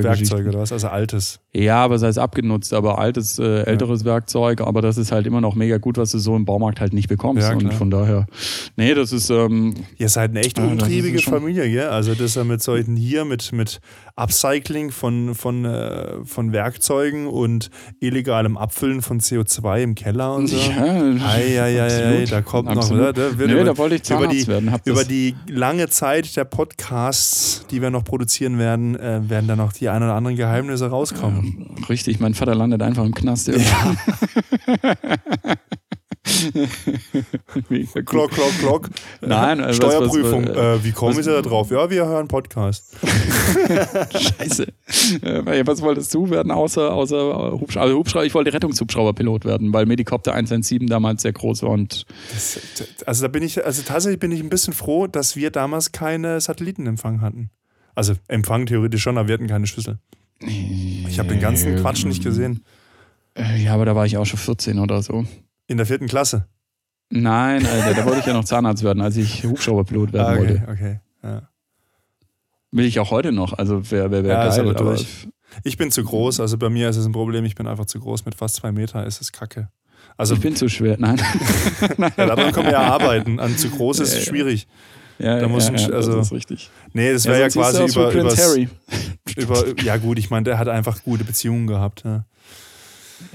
Werkzeug oder was? Also altes. Ja, aber sei es abgenutzt, aber altes, äh, älteres Werkzeug, aber das ist halt immer noch mega gut, was du so im Baumarkt halt nicht bekommst. Ja, und von daher, nee, das ist, ähm, Ihr seid eine echt Ja, umtriebige schon- Familie, gell? Also das ja mit solchen hier, mit, mit Upcycling von, von, äh, von Werkzeugen und illegalem Abfüllen von CO2 im Keller und so. [laughs] ja, Ei, ei, ei, ei, da kommt Absolut. noch. Da Nee, über, da wollte ich über, Zahnarzt die, werden. Hab über das- die lange Zeit der Podcasts, die wir noch produzieren werden, äh, werden da noch die ein oder anderen Geheimnisse rauskommen. Richtig, mein Vater landet einfach im Knast. [laughs] irgendwann. Mega gut. Klock, klock, klock. Nein, also was- Steuerprüfung. was- äh, wie kommen was- Sie da drauf? Ja, wir hören Podcast. [laughs] Scheiße. Äh, was wolltest du werden, außer, außer Hubschrauber? Also Hubschrauber? Ich wollte Rettungshubschrauberpilot werden, weil Medikopter 117 damals sehr groß war und Das, also da bin ich, also tatsächlich bin ich ein bisschen froh, dass wir damals keine Satellitenempfang hatten. Also Empfang theoretisch schon, aber wir hatten keine Schüssel. Ich habe den ganzen Quatsch nicht gesehen. Äh, ja, aber da war ich auch schon 14 oder so. In der vierten Klasse? Nein, Alter, da wollte ich ja noch Zahnarzt werden, als ich Hubschrauberpilot werden Ah, okay, wollte. okay. Ja. Will ich auch heute noch. Also wäre wär, wär Ja, geil. aber Aber. Ich bin zu groß, also bei mir ist es ein Problem, ich bin einfach zu groß. Mit fast zwei Meter ist es kacke. Also ich bin zu schwer. Nein. [laughs] ja, daran können wir ja arbeiten. An zu groß [laughs] ist schwierig. Ja, Da muss ja, ein- ja, also- das ist richtig. Nee, das wäre ja, quasi über, Prince übers- Harry. [laughs] über. Ja, gut, ich meine, der hat einfach gute Beziehungen gehabt. Ja.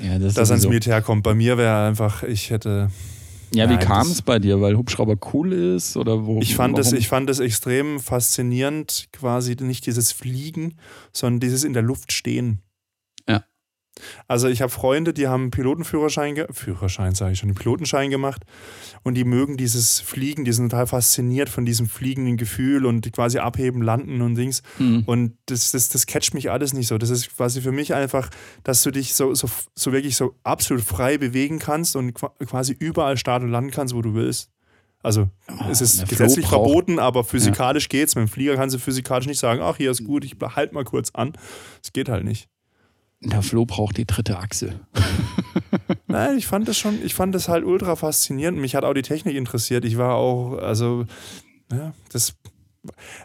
Ja, das Dass er ins. Militär kommt. Bei mir wäre einfach, ich hätte. Ja, wie kam es bei dir? Weil Hubschrauber cool ist oder wo? Ich fand, es, ich fand es extrem faszinierend, quasi nicht dieses Fliegen, sondern dieses in der Luft stehen. Ja. Also ich habe Freunde, die haben einen Pilotenführerschein, ge Führerschein sage ich schon, einen Pilotenschein gemacht und die mögen dieses Fliegen, die sind total fasziniert von diesem fliegenden Gefühl und quasi abheben, landen und Dings. Hm. Und das, das, das catcht mich alles nicht so. Das ist quasi für mich einfach, dass du dich so, so, so wirklich so absolut frei bewegen kannst und qua- quasi überall starten und landen kannst, wo du willst. Also es ist gesetzlich braucht- verboten, aber physikalisch geht's. Mit dem Flieger kannst du physikalisch nicht sagen, ach, hier ist gut, ich halt mal kurz an. Es geht halt nicht. Der Flo braucht die dritte Achse. [laughs] Nein, ich fand das schon, ich fand das halt ultra faszinierend. Mich hat auch die Technik interessiert. Ich war auch, also, ja, das,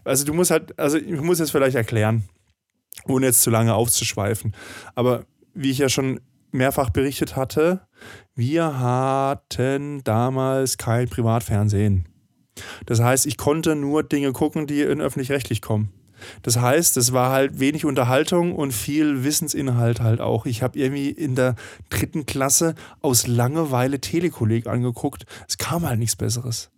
also du musst halt, also ich muss jetzt vielleicht erklären, ohne jetzt zu lange aufzuschweifen. Aber wie ich ja schon mehrfach berichtet hatte, wir hatten damals kein Privatfernsehen. Das heißt, ich konnte nur Dinge gucken, die in öffentlich-rechtlich kommen. Das heißt, es war halt wenig Unterhaltung und viel Wissensinhalt halt auch. Ich habe irgendwie in der dritten Klasse aus Langeweile Telekolleg angeguckt. Es kam halt nichts Besseres.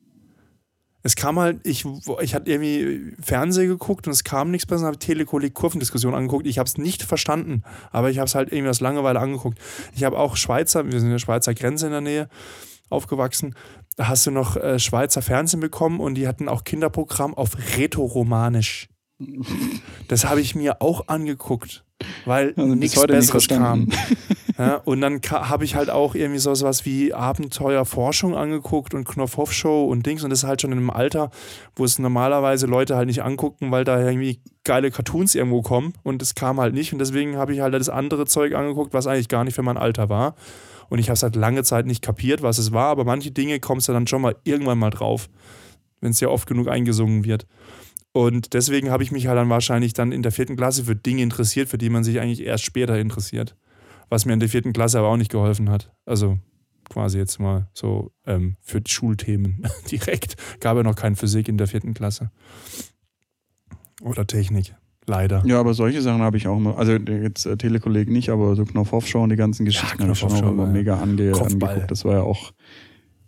Es kam halt, ich, ich hatte irgendwie Fernsehen geguckt und es kam nichts Besseres, habe Telekolleg-Kurvendiskussion angeguckt. Ich habe es nicht verstanden, aber ich habe es halt irgendwie aus Langeweile angeguckt. Ich habe auch Schweizer, wir sind in der Schweizer Grenze in der Nähe aufgewachsen. Da hast du noch äh, Schweizer Fernsehen bekommen und die hatten auch Kinderprogramm auf Rätoromanisch. Das habe ich mir auch angeguckt, weil Also nichts heute nicht Besseres kam. Ja, und dann habe ich halt auch irgendwie so was wie Abenteuerforschung angeguckt und Knopfhoff Show und Dings. Und das ist halt schon in einem Alter, wo es normalerweise Leute halt nicht angucken, weil da irgendwie geile Cartoons irgendwo kommen. Und es kam halt nicht. Und deswegen habe ich halt das andere Zeug angeguckt, was eigentlich gar nicht für mein Alter war. Und ich habe es halt lange Zeit nicht kapiert, was es war. Aber manche Dinge kommst du dann schon mal irgendwann mal drauf, wenn es ja oft genug eingesungen wird. Und deswegen habe ich mich halt dann wahrscheinlich dann in der vierten Klasse für Dinge interessiert, für die man sich eigentlich erst später interessiert. Was mir in der vierten Klasse aber auch nicht geholfen hat. Also quasi jetzt mal so ähm, für Schulthemen [laughs] direkt. Gab ja noch keine Physik in der vierten Klasse. Oder Technik. Leider. Ja, aber solche Sachen habe ich auch immer. Also jetzt äh, Telekolleg nicht, aber so Knopfhoff-Show und die ganzen Geschichten habe ich schon immer ja. mega ange Kopfball. angeguckt. Das war ja auch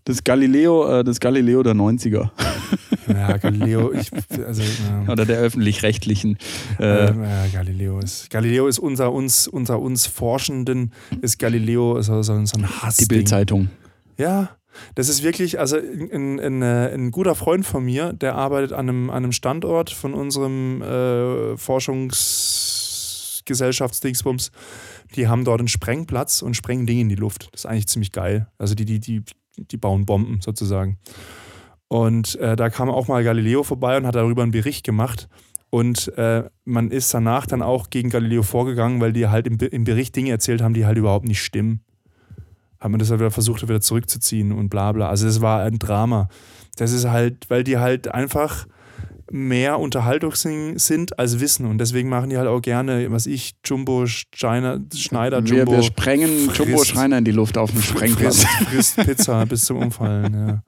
das Galileo, äh, das Galileo der 90er Ja, Galileo, ich, also, ja. oder der öffentlich-rechtlichen. Äh, Äh, ja, Galileo ist Galileo ist unser uns unter uns Forschenden ist Galileo so, so, so ein Hass. die Bildzeitung. Ja, das ist wirklich, also ein, ein, äh, ein guter Freund von mir, der arbeitet an einem, an einem Standort von unserem äh, Forschungsgesellschaftsdingsbums. Die haben dort einen Sprengplatz und sprengen Dinge in die Luft. Das ist eigentlich ziemlich geil. Also die, die, die, die bauen Bomben sozusagen. Und äh, da kam auch mal Galileo vorbei und hat darüber einen Bericht gemacht. Und äh, man ist danach dann auch gegen Galileo vorgegangen, weil die halt im, im Bericht Dinge erzählt haben, die halt überhaupt nicht stimmen haben wir das halt wieder versucht, wieder zurückzuziehen und bla bla. Also es war ein Drama. Das ist halt, weil die halt einfach mehr Unterhaltung sind als Wissen und deswegen machen die halt auch gerne, was ich, Jumbo, Schneider, Schneider, Wir, Jumbo. wir sprengen frisst- Jumbo Schreiner in die Luft auf dem Sprengplatz. frisst, frisst Pizza bis zum Umfallen, ja.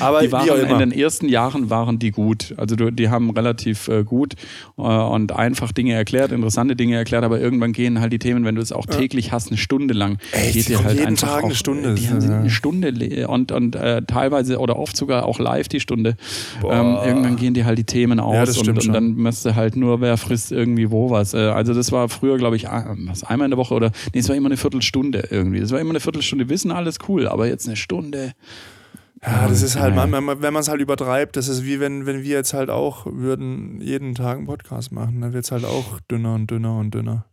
Aber Die waren in den ersten Jahren waren die gut. Also die haben relativ äh, gut äh, und einfach Dinge erklärt, interessante Dinge erklärt, aber irgendwann gehen halt die Themen, wenn du es auch täglich hast, eine Stunde lang, Echt? geht Die dir halt jeden einfach Tag eine auch, Stunde. Die haben Ja. eine Stunde und, und äh, teilweise oder oft sogar auch live die Stunde. Ähm, irgendwann gehen die halt die Themen aus Ja, und, und dann müsste halt nur, wer frisst irgendwie wo was. Äh, also das war früher, glaube ich, was, einmal in der Woche oder nee, es war immer eine Viertelstunde irgendwie. Das war immer eine Viertelstunde Wissen, alles cool, aber jetzt eine Stunde. Ja, das ist halt, Ja. man, man, wenn man es halt übertreibt, das ist wie wenn, wenn wir jetzt halt auch würden jeden Tag einen Podcast machen, dann wird es halt auch dünner und dünner und dünner.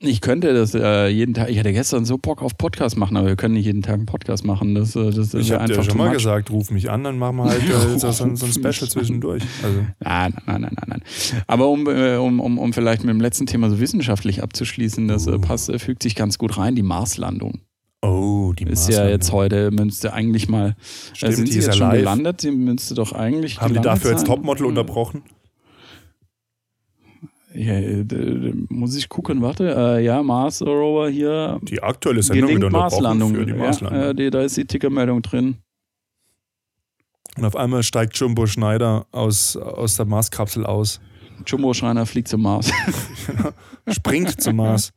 Ich könnte das äh, jeden Tag. Ich hatte gestern so Bock auf Podcast machen, aber wir können nicht jeden Tag einen Podcast machen. Das, äh, das ich habe dir schon mal much. gesagt, ruf mich an, dann machen wir halt äh, [laughs] so, so, ein Special zwischendurch. Also. Nein, nein, nein, nein, nein. Aber um, äh, um, um, um vielleicht mit dem letzten Thema so wissenschaftlich abzuschließen, das uh. passt, fügt sich ganz gut rein, die Marslandung. Oh, die Ist ja jetzt heute, müsste eigentlich mal. Stimmt, sind sie jetzt schon live. gelandet? Sie müsste doch eigentlich. Haben die dafür sein? jetzt Topmodel unterbrochen? Ja, muss ich gucken, warte. Äh, ja, Mars Rover hier. Die aktuelle Sendung wird Marslandung. Für die Marslandung. Ja, äh, da ist die Tickermeldung drin. Und auf einmal steigt Jumbo Schneider aus, aus der Marskapsel aus. Jumbo Schneider fliegt zum Mars. [laughs] Springt zum Mars.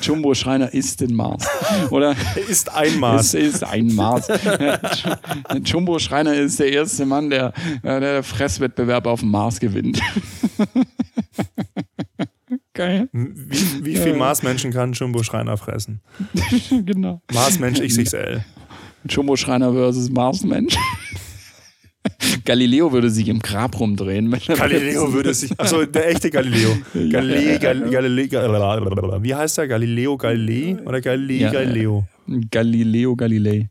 Jumbo Schreiner ist den Mars. Oder? Er ist ein Mars. Ist, ist ein Mars. Jumbo Schreiner ist der erste Mann, der, äh, der Fresswettbewerb auf dem Mars gewinnt. Geil. Wie, wie viel Marsmenschen kann Jumbo Schreiner fressen? [laughs] genau. Marsmensch XXL. Jumbo Schreiner versus Marsmensch. Galileo würde sich im Grab rumdrehen. Galileo würde sich, also der echte Galileo. [laughs] Galilei, Gal, Galilei, wie heißt er? Galileo Galilei oder Galilei ja, Galileo? Galileo Galilei.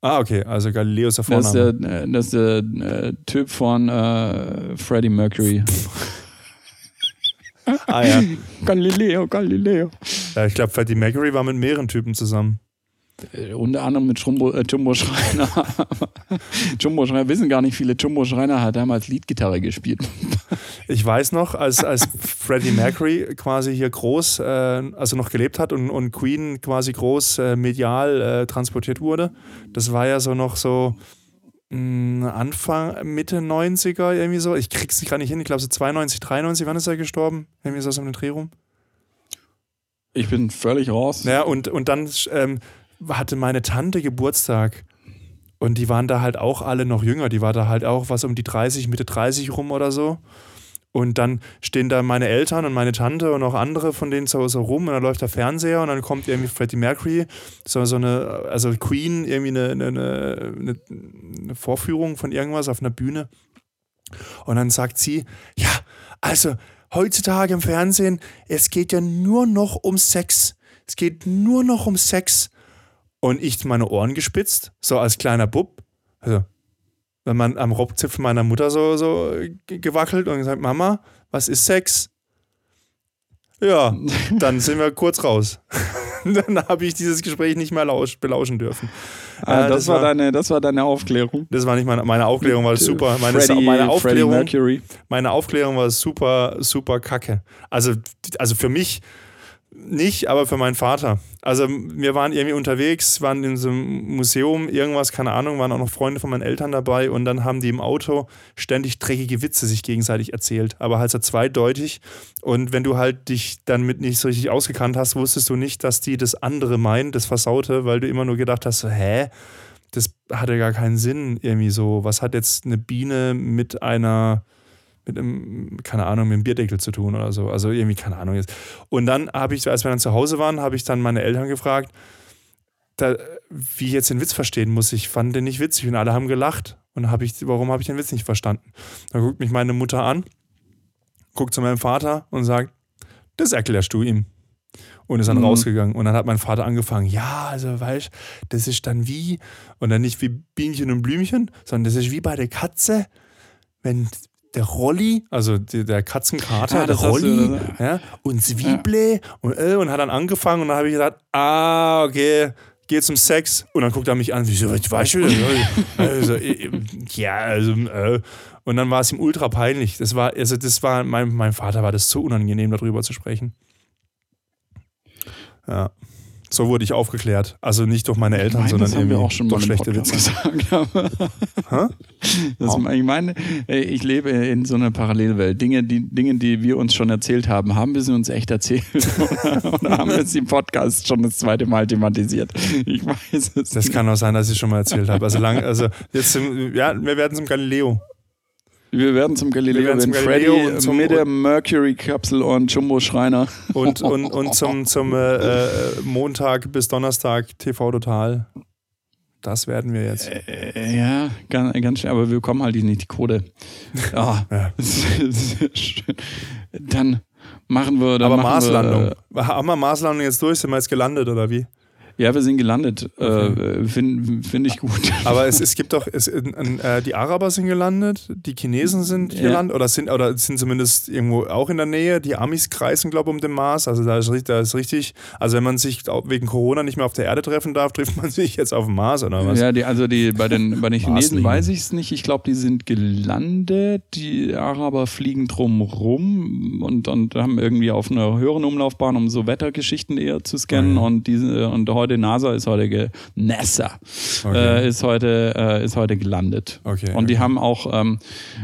Ah, okay, also Galileo ist der Vorname. Das ist der, das ist der äh, Typ von äh, Freddie Mercury. [laughs] ah ja. Galileo, Galileo. Ja, ich glaube, Freddie Mercury war mit mehreren Typen zusammen. Äh, unter anderem mit Jumbo, äh, Jumbo Schreiner. [laughs] Jumbo Schreiner wissen gar nicht viele. Jumbo Schreiner hat damals Leadgitarre gespielt. [laughs] ich weiß noch, als, als Freddie Mercury quasi hier groß, äh, also noch gelebt hat und, und Queen quasi groß äh, medial äh, transportiert wurde. Das war ja so noch so mm, Anfang, Mitte 90er irgendwie so. Ich krieg's gar nicht hin. Ich glaube so 92, 93, wann ist er gestorben? Irgendwie so aus dem Dreh rum. Ich bin völlig raus. Ja, und, und dann ähm, hatte meine Tante Geburtstag. Und die waren da halt auch alle noch jünger. Die war da halt auch was um die 30, Mitte 30 rum oder so. Und dann stehen da meine Eltern und meine Tante und auch andere von denen so, so rum und dann läuft der Fernseher und dann kommt irgendwie Freddie Mercury, so, so eine, also Queen, irgendwie eine, eine, eine, eine Vorführung von irgendwas auf einer Bühne. Und dann sagt sie, ja, also heutzutage im Fernsehen, es geht ja nur noch um Sex. Es geht nur noch um Sex. Und ich meine Ohren gespitzt, so als kleiner Bub. Also, wenn man am Rockzipfel meiner Mutter so, so gewackelt und gesagt, Mama, was ist Sex? Ja, [laughs] dann sind wir kurz raus. [laughs] dann habe ich dieses Gespräch nicht mehr lausch, belauschen dürfen. Ah, äh, das, das, war deine, das war deine Aufklärung. Das war nicht meine, meine Aufklärung, war super. Meine, Freddy, meine, Aufklärung, meine Aufklärung war super, super kacke. Also, also für mich nicht, aber für meinen Vater. Also wir waren irgendwie unterwegs, waren in so einem Museum, irgendwas, keine Ahnung, waren auch noch Freunde von meinen Eltern dabei und dann haben die im Auto ständig dreckige Witze sich gegenseitig erzählt, aber halt so zweideutig. Und wenn du halt dich dann mit nicht so richtig ausgekannt hast, wusstest du nicht, dass die das andere meinen, das Versaute, weil du immer nur gedacht hast, hä? Das hatte gar keinen Sinn irgendwie so. Was hat jetzt eine Biene mit einer mit einem, keine Ahnung, mit einem Bierdeckel zu tun oder so. Also irgendwie, keine Ahnung jetzt. Und dann habe ich, als wir dann zu Hause waren, habe ich dann meine Eltern gefragt, da, wie ich jetzt den Witz verstehen muss. Ich fand den nicht witzig und alle haben gelacht. Und hab ich, warum habe ich den Witz nicht verstanden? Dann guckt mich meine Mutter an, guckt zu meinem Vater und sagt, das erklärst du ihm. Und ist dann mhm. rausgegangen. Und dann hat mein Vater angefangen, ja, also weißt das ist dann wie, und dann nicht wie Bienchen und Blümchen, sondern das ist wie bei der Katze, wenn der Rolli, also der Katzenkater, ah, der Rolli ja, und Zwieble ja. und, äh, und hat dann angefangen und dann habe ich gesagt, ah, okay, geht zum Sex und dann guckt er mich an, wieso, weißt du, [laughs] also, äh, ja, also, äh. und dann war es ihm ultra peinlich. Das war, also das war, mein, mein Vater war das so unangenehm, darüber zu sprechen. Ja. So wurde ich aufgeklärt. Also nicht durch meine Eltern, meine, sondern irgendwie auch schon durch schlechte Witze. Gesagt, [laughs] das. Ich meine, ich lebe in so einer Parallelwelt. Dinge die, Dinge, die wir uns schon erzählt haben, haben wir sie uns echt erzählt? [laughs] oder, haben wir sie im Podcast schon das zweite Mal thematisiert? Ich weiß es Das nicht. kann auch sein, dass ich schon mal erzählt habe. Also, lang, also jetzt, ja, wir werden zum Galileo. Wir werden zum Galileo, werden zum Galileo Freddy und zum mit der Mercury-Kapsel und Jumbo Schreiner. Und, [laughs] und, und zum, zum äh, äh Montag bis Donnerstag TV Total. Das werden wir jetzt. Äh, ja, ganz, ganz schnell, aber wir bekommen halt nicht die Kohle. Oh, [laughs] ja. [laughs] Dann Machen wir. Aber Marslandung. Wir, haben wir Marslandung jetzt durch? Sind wir jetzt gelandet oder wie? Ja, wir sind gelandet. Okay. Äh, Finde find ich gut. Aber es, es gibt doch, es, äh, die Araber sind gelandet, die Chinesen sind ja. gelandet oder sind, oder sind zumindest irgendwo auch in der Nähe. Die Amis kreisen, glaube ich, um den Mars. Also da ist, da ist richtig, also wenn man sich wegen Corona nicht mehr auf der Erde treffen darf, trifft man [laughs] sich jetzt auf dem Mars oder was? Ja, die, also die, bei den, bei den Chinesen weiß ich es nicht. Ich glaube, die sind gelandet. Die Araber fliegen drum rum und, und haben irgendwie auf einer höheren Umlaufbahn, um so Wettergeschichten eher zu scannen. Mhm. Und, diese, und heute heute, NASA ist heute, NASA okay. äh, ist heute, äh, ist heute gelandet. Okay, und die okay. haben auch, ähm,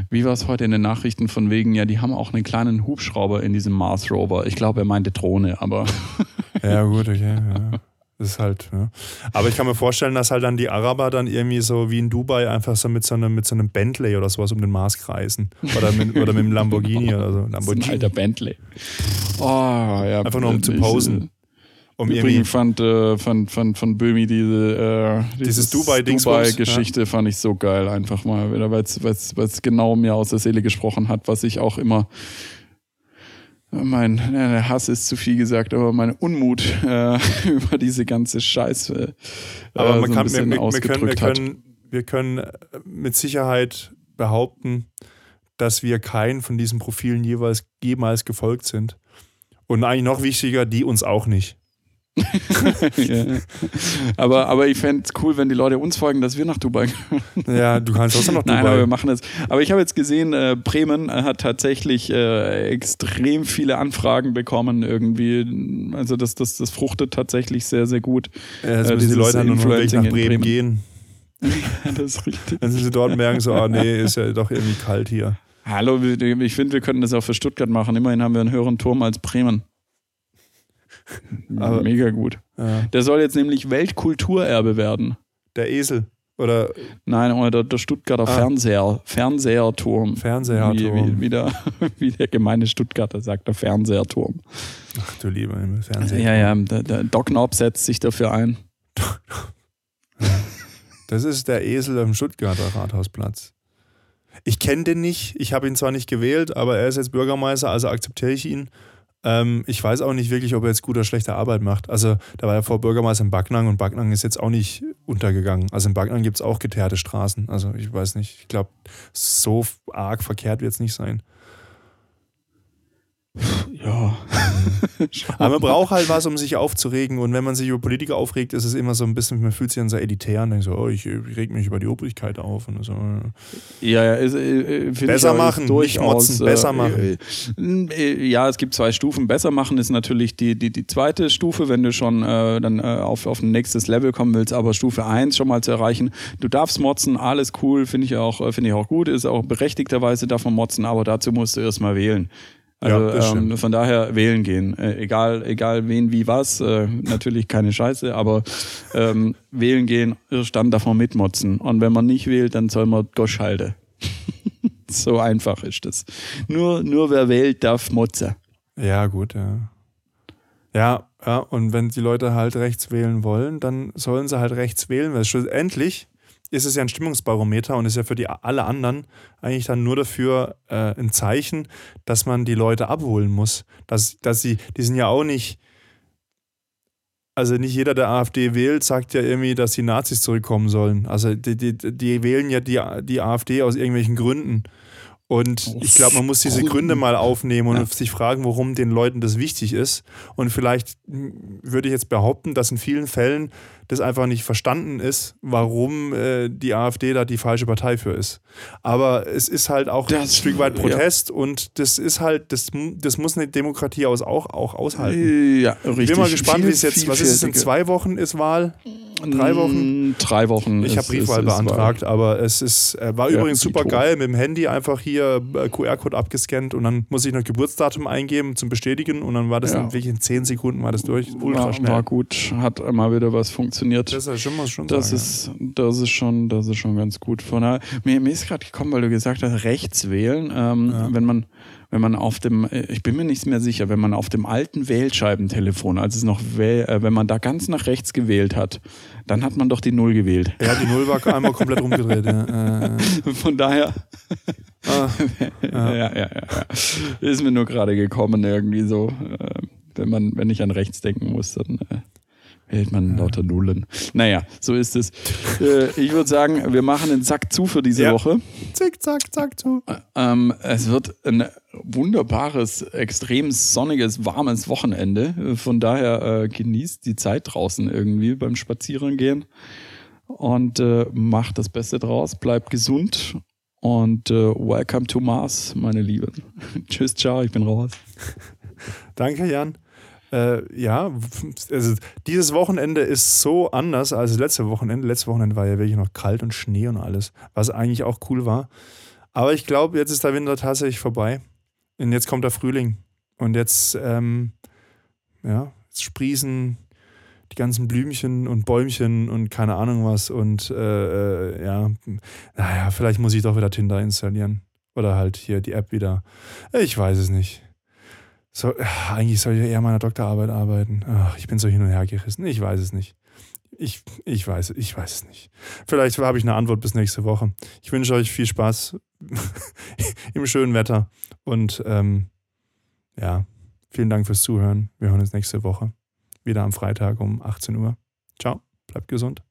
wie war es heute in den Nachrichten von wegen, ja, die haben auch einen kleinen Hubschrauber in diesem Mars Rover. Ich glaube, er meinte Drohne, aber. [laughs] ja, gut, okay. Ja. Das ist halt, ja. Aber ich kann mir vorstellen, dass halt dann die Araber dann irgendwie so wie in Dubai einfach so mit so einem, mit so einem Bentley oder sowas um den Mars kreisen. Oder mit, oder mit einem Lamborghini [laughs] oder so. Lamborghini. ein alter Bentley. Oh, ja. Einfach nur um zu posen. Um Übrigens fand, äh, fand, fand von Böhmi diese äh, dieses, dieses Dubai-Geschichte Dubai ja. fand ich so geil, einfach mal, weil es genau mir aus der Seele gesprochen hat, was ich auch immer mein der Hass ist zu viel gesagt, aber mein Unmut äh, [laughs] über diese ganze Scheiße. Äh, aber man so kann, wir, wir, können, wir, können, wir können äh, mit Sicherheit behaupten, dass wir keinen von diesen Profilen jeweils jemals gefolgt sind. Und eigentlich noch wichtiger, die uns auch nicht. Ja. aber, aber ich fände es cool, wenn die Leute uns folgen, dass wir nach Dubai kommen. Ja, du kannst auch nach Dubai. Nein, aber wir machen das. Aber ich habe jetzt gesehen, äh, Bremen hat tatsächlich äh, extrem viele Anfragen bekommen irgendwie. Also das, das, das fruchtet tatsächlich sehr, sehr gut. Ja, jetzt äh, die Leute dann nur noch nach Bremen, Bremen, gehen. [laughs] ja, das ist richtig. Dann sind sie dort merken so, ah nee, ist ja doch irgendwie kalt hier. Hallo, ich finde, wir könnten das auch für Stuttgart machen. Immerhin haben wir einen höheren Turm als Bremen. [laughs] Aber, Mega gut. Ja. Der soll jetzt nämlich Weltkulturerbe werden. Der Esel. Oder Nein, oder der, Stuttgarter ah. Fernseher, Fernseherturm. Fernseherturm. Wie, wie, wie, der, [laughs] wie der gemeine Stuttgarter sagt, der Fernseherturm. Ach du lieber Fernseher. Ja, ja, der, der Doc Knob setzt sich dafür ein. [laughs] Das ist der Esel am Stuttgarter Rathausplatz. Ich kenne den nicht, ich habe ihn zwar nicht gewählt, aber er ist jetzt Bürgermeister, also akzeptiere ich ihn. Ähm, ich weiß auch nicht wirklich, ob er jetzt gute oder schlechte Arbeit macht. Also, da war ja vor Bürgermeister in Backnang und Backnang ist jetzt auch nicht untergegangen. Also, in Backnang gibt es auch geteerte Straßen. Also, ich weiß nicht. Ich glaube, so arg verkehrt wird es nicht sein. Ja. [laughs] Aber man braucht halt was, um sich aufzuregen. Und wenn man sich über Politiker aufregt, ist es immer so ein bisschen, man fühlt sich dann so elitär und denkt so, oh, ich, ich reg mich über die Obrigkeit auf. Und so. Ja, ja, ist, äh, besser machen, nicht motzen, besser äh, machen. Äh, ja, es gibt zwei Stufen. Besser machen ist natürlich die, die, die zweite Stufe, wenn du schon äh, dann äh, auf, auf ein nächstes Level kommen willst. Aber Stufe 1 schon mal zu erreichen. Du darfst motzen, alles cool, finde ich, auch, find ich auch gut. Ist auch berechtigterweise darf man motzen, aber dazu musst du erstmal wählen. Also ja, ähm, von daher wählen gehen. Äh, egal, egal wen, wie, was. Äh, natürlich keine Scheiße, aber ähm, wählen gehen, dann darf man mitmotzen. Und wenn man nicht wählt, dann soll man Gosch halten. [laughs] so einfach ist das. Nur, nur wer wählt, darf motzen. Ja, gut, ja. Ja, ja, und wenn die Leute halt rechts wählen wollen, dann sollen sie halt rechts wählen, weil schlussendlich ist es ja ein Stimmungsbarometer und ist ja für die alle anderen eigentlich dann nur dafür äh, ein Zeichen, dass man die Leute abholen muss. Dass, dass sie, die sind ja auch nicht, also nicht jeder, der AfD wählt, sagt ja irgendwie, dass die Nazis zurückkommen sollen. Also die, die, die wählen ja die, die AfD aus irgendwelchen Gründen. Und ich glaube, man muss diese Gründe mal aufnehmen und ja. sich fragen, warum den Leuten das wichtig ist. Und vielleicht würde ich jetzt behaupten, dass in vielen Fällen das einfach nicht verstanden ist, warum äh, die AfD da die falsche Partei für ist. Aber es ist halt auch das, ein Stück weit Protest ja. und das ist halt, das, das muss eine Demokratie aus auch, auch aushalten. Ja, richtig. Ich bin mal gespannt, wie es jetzt, was ist es, in zwei Wochen ist Wahl? Drei Wochen? Drei Wochen. Ich habe Briefwahl ist, beantragt, ist aber es ist, äh, war ja, übrigens super geil mit dem Handy einfach hier äh, QR-Code abgescannt und dann muss ich noch Geburtsdatum eingeben zum Bestätigen und dann war das ja. in wirklich in zehn Sekunden war das durch. Ultra schnell. War gut, hat immer wieder was funktioniert. Das ist schon mal schon das sagen, ist, das ist schon, das ist schon ganz gut. Von daher, mir, mir ist gerade gekommen, weil du gesagt hast, rechts wählen. Ähm, ja. Wenn man wenn man auf dem, äh, ich bin mir nicht mehr sicher, wenn man auf dem alten Wählscheibentelefon, als es noch, wähl, äh, wenn man da ganz nach rechts gewählt hat, dann hat man doch die Null gewählt. Ja, die Null war einmal komplett rumgedreht. Ja. [laughs] Äh. Von daher. Ah, [laughs] ja. ja, ja, ja, Ist mir nur gerade gekommen, irgendwie so. Wenn man, wenn ich an rechts denken muss, dann äh, hält man lauter Nullen. Naja, so ist es. Äh, ich würde sagen, wir machen den Sack zu für diese ja. Woche. Zick, zack, zack zu. Ähm, es wird ein wunderbares, extrem sonniges, warmes Wochenende. Von daher äh, genießt die Zeit draußen irgendwie beim Spazierengehen und äh, macht das Beste draus. Bleibt gesund und äh, welcome to Mars, meine Lieben. [laughs] Tschüss, ciao, ich bin raus. Danke, Jan. Äh, ja, also dieses Wochenende ist so anders als das letzte Wochenende. Letztes Wochenende war ja wirklich noch kalt und Schnee und alles, was eigentlich auch cool war. Aber ich glaube, jetzt ist der Winter tatsächlich vorbei. Und jetzt kommt der Frühling. Und jetzt, ähm, ja, jetzt sprießen die ganzen Blümchen und Bäumchen und keine Ahnung was. Und äh, äh, ja, naja, vielleicht muss ich doch wieder Tinder installieren. Oder halt hier die App wieder. Ich weiß es nicht. So, eigentlich soll ich eher meiner Doktorarbeit arbeiten. Ach, ich bin so hin und her gerissen. Ich weiß es nicht. Ich, ich, weiß, ich weiß es nicht. Vielleicht habe ich eine Antwort bis nächste Woche. Ich wünsche euch viel Spaß [laughs] im schönen Wetter. Und ähm, ja, vielen Dank fürs Zuhören. Wir hören uns nächste Woche wieder am Freitag um 18 Uhr. Ciao, bleibt gesund.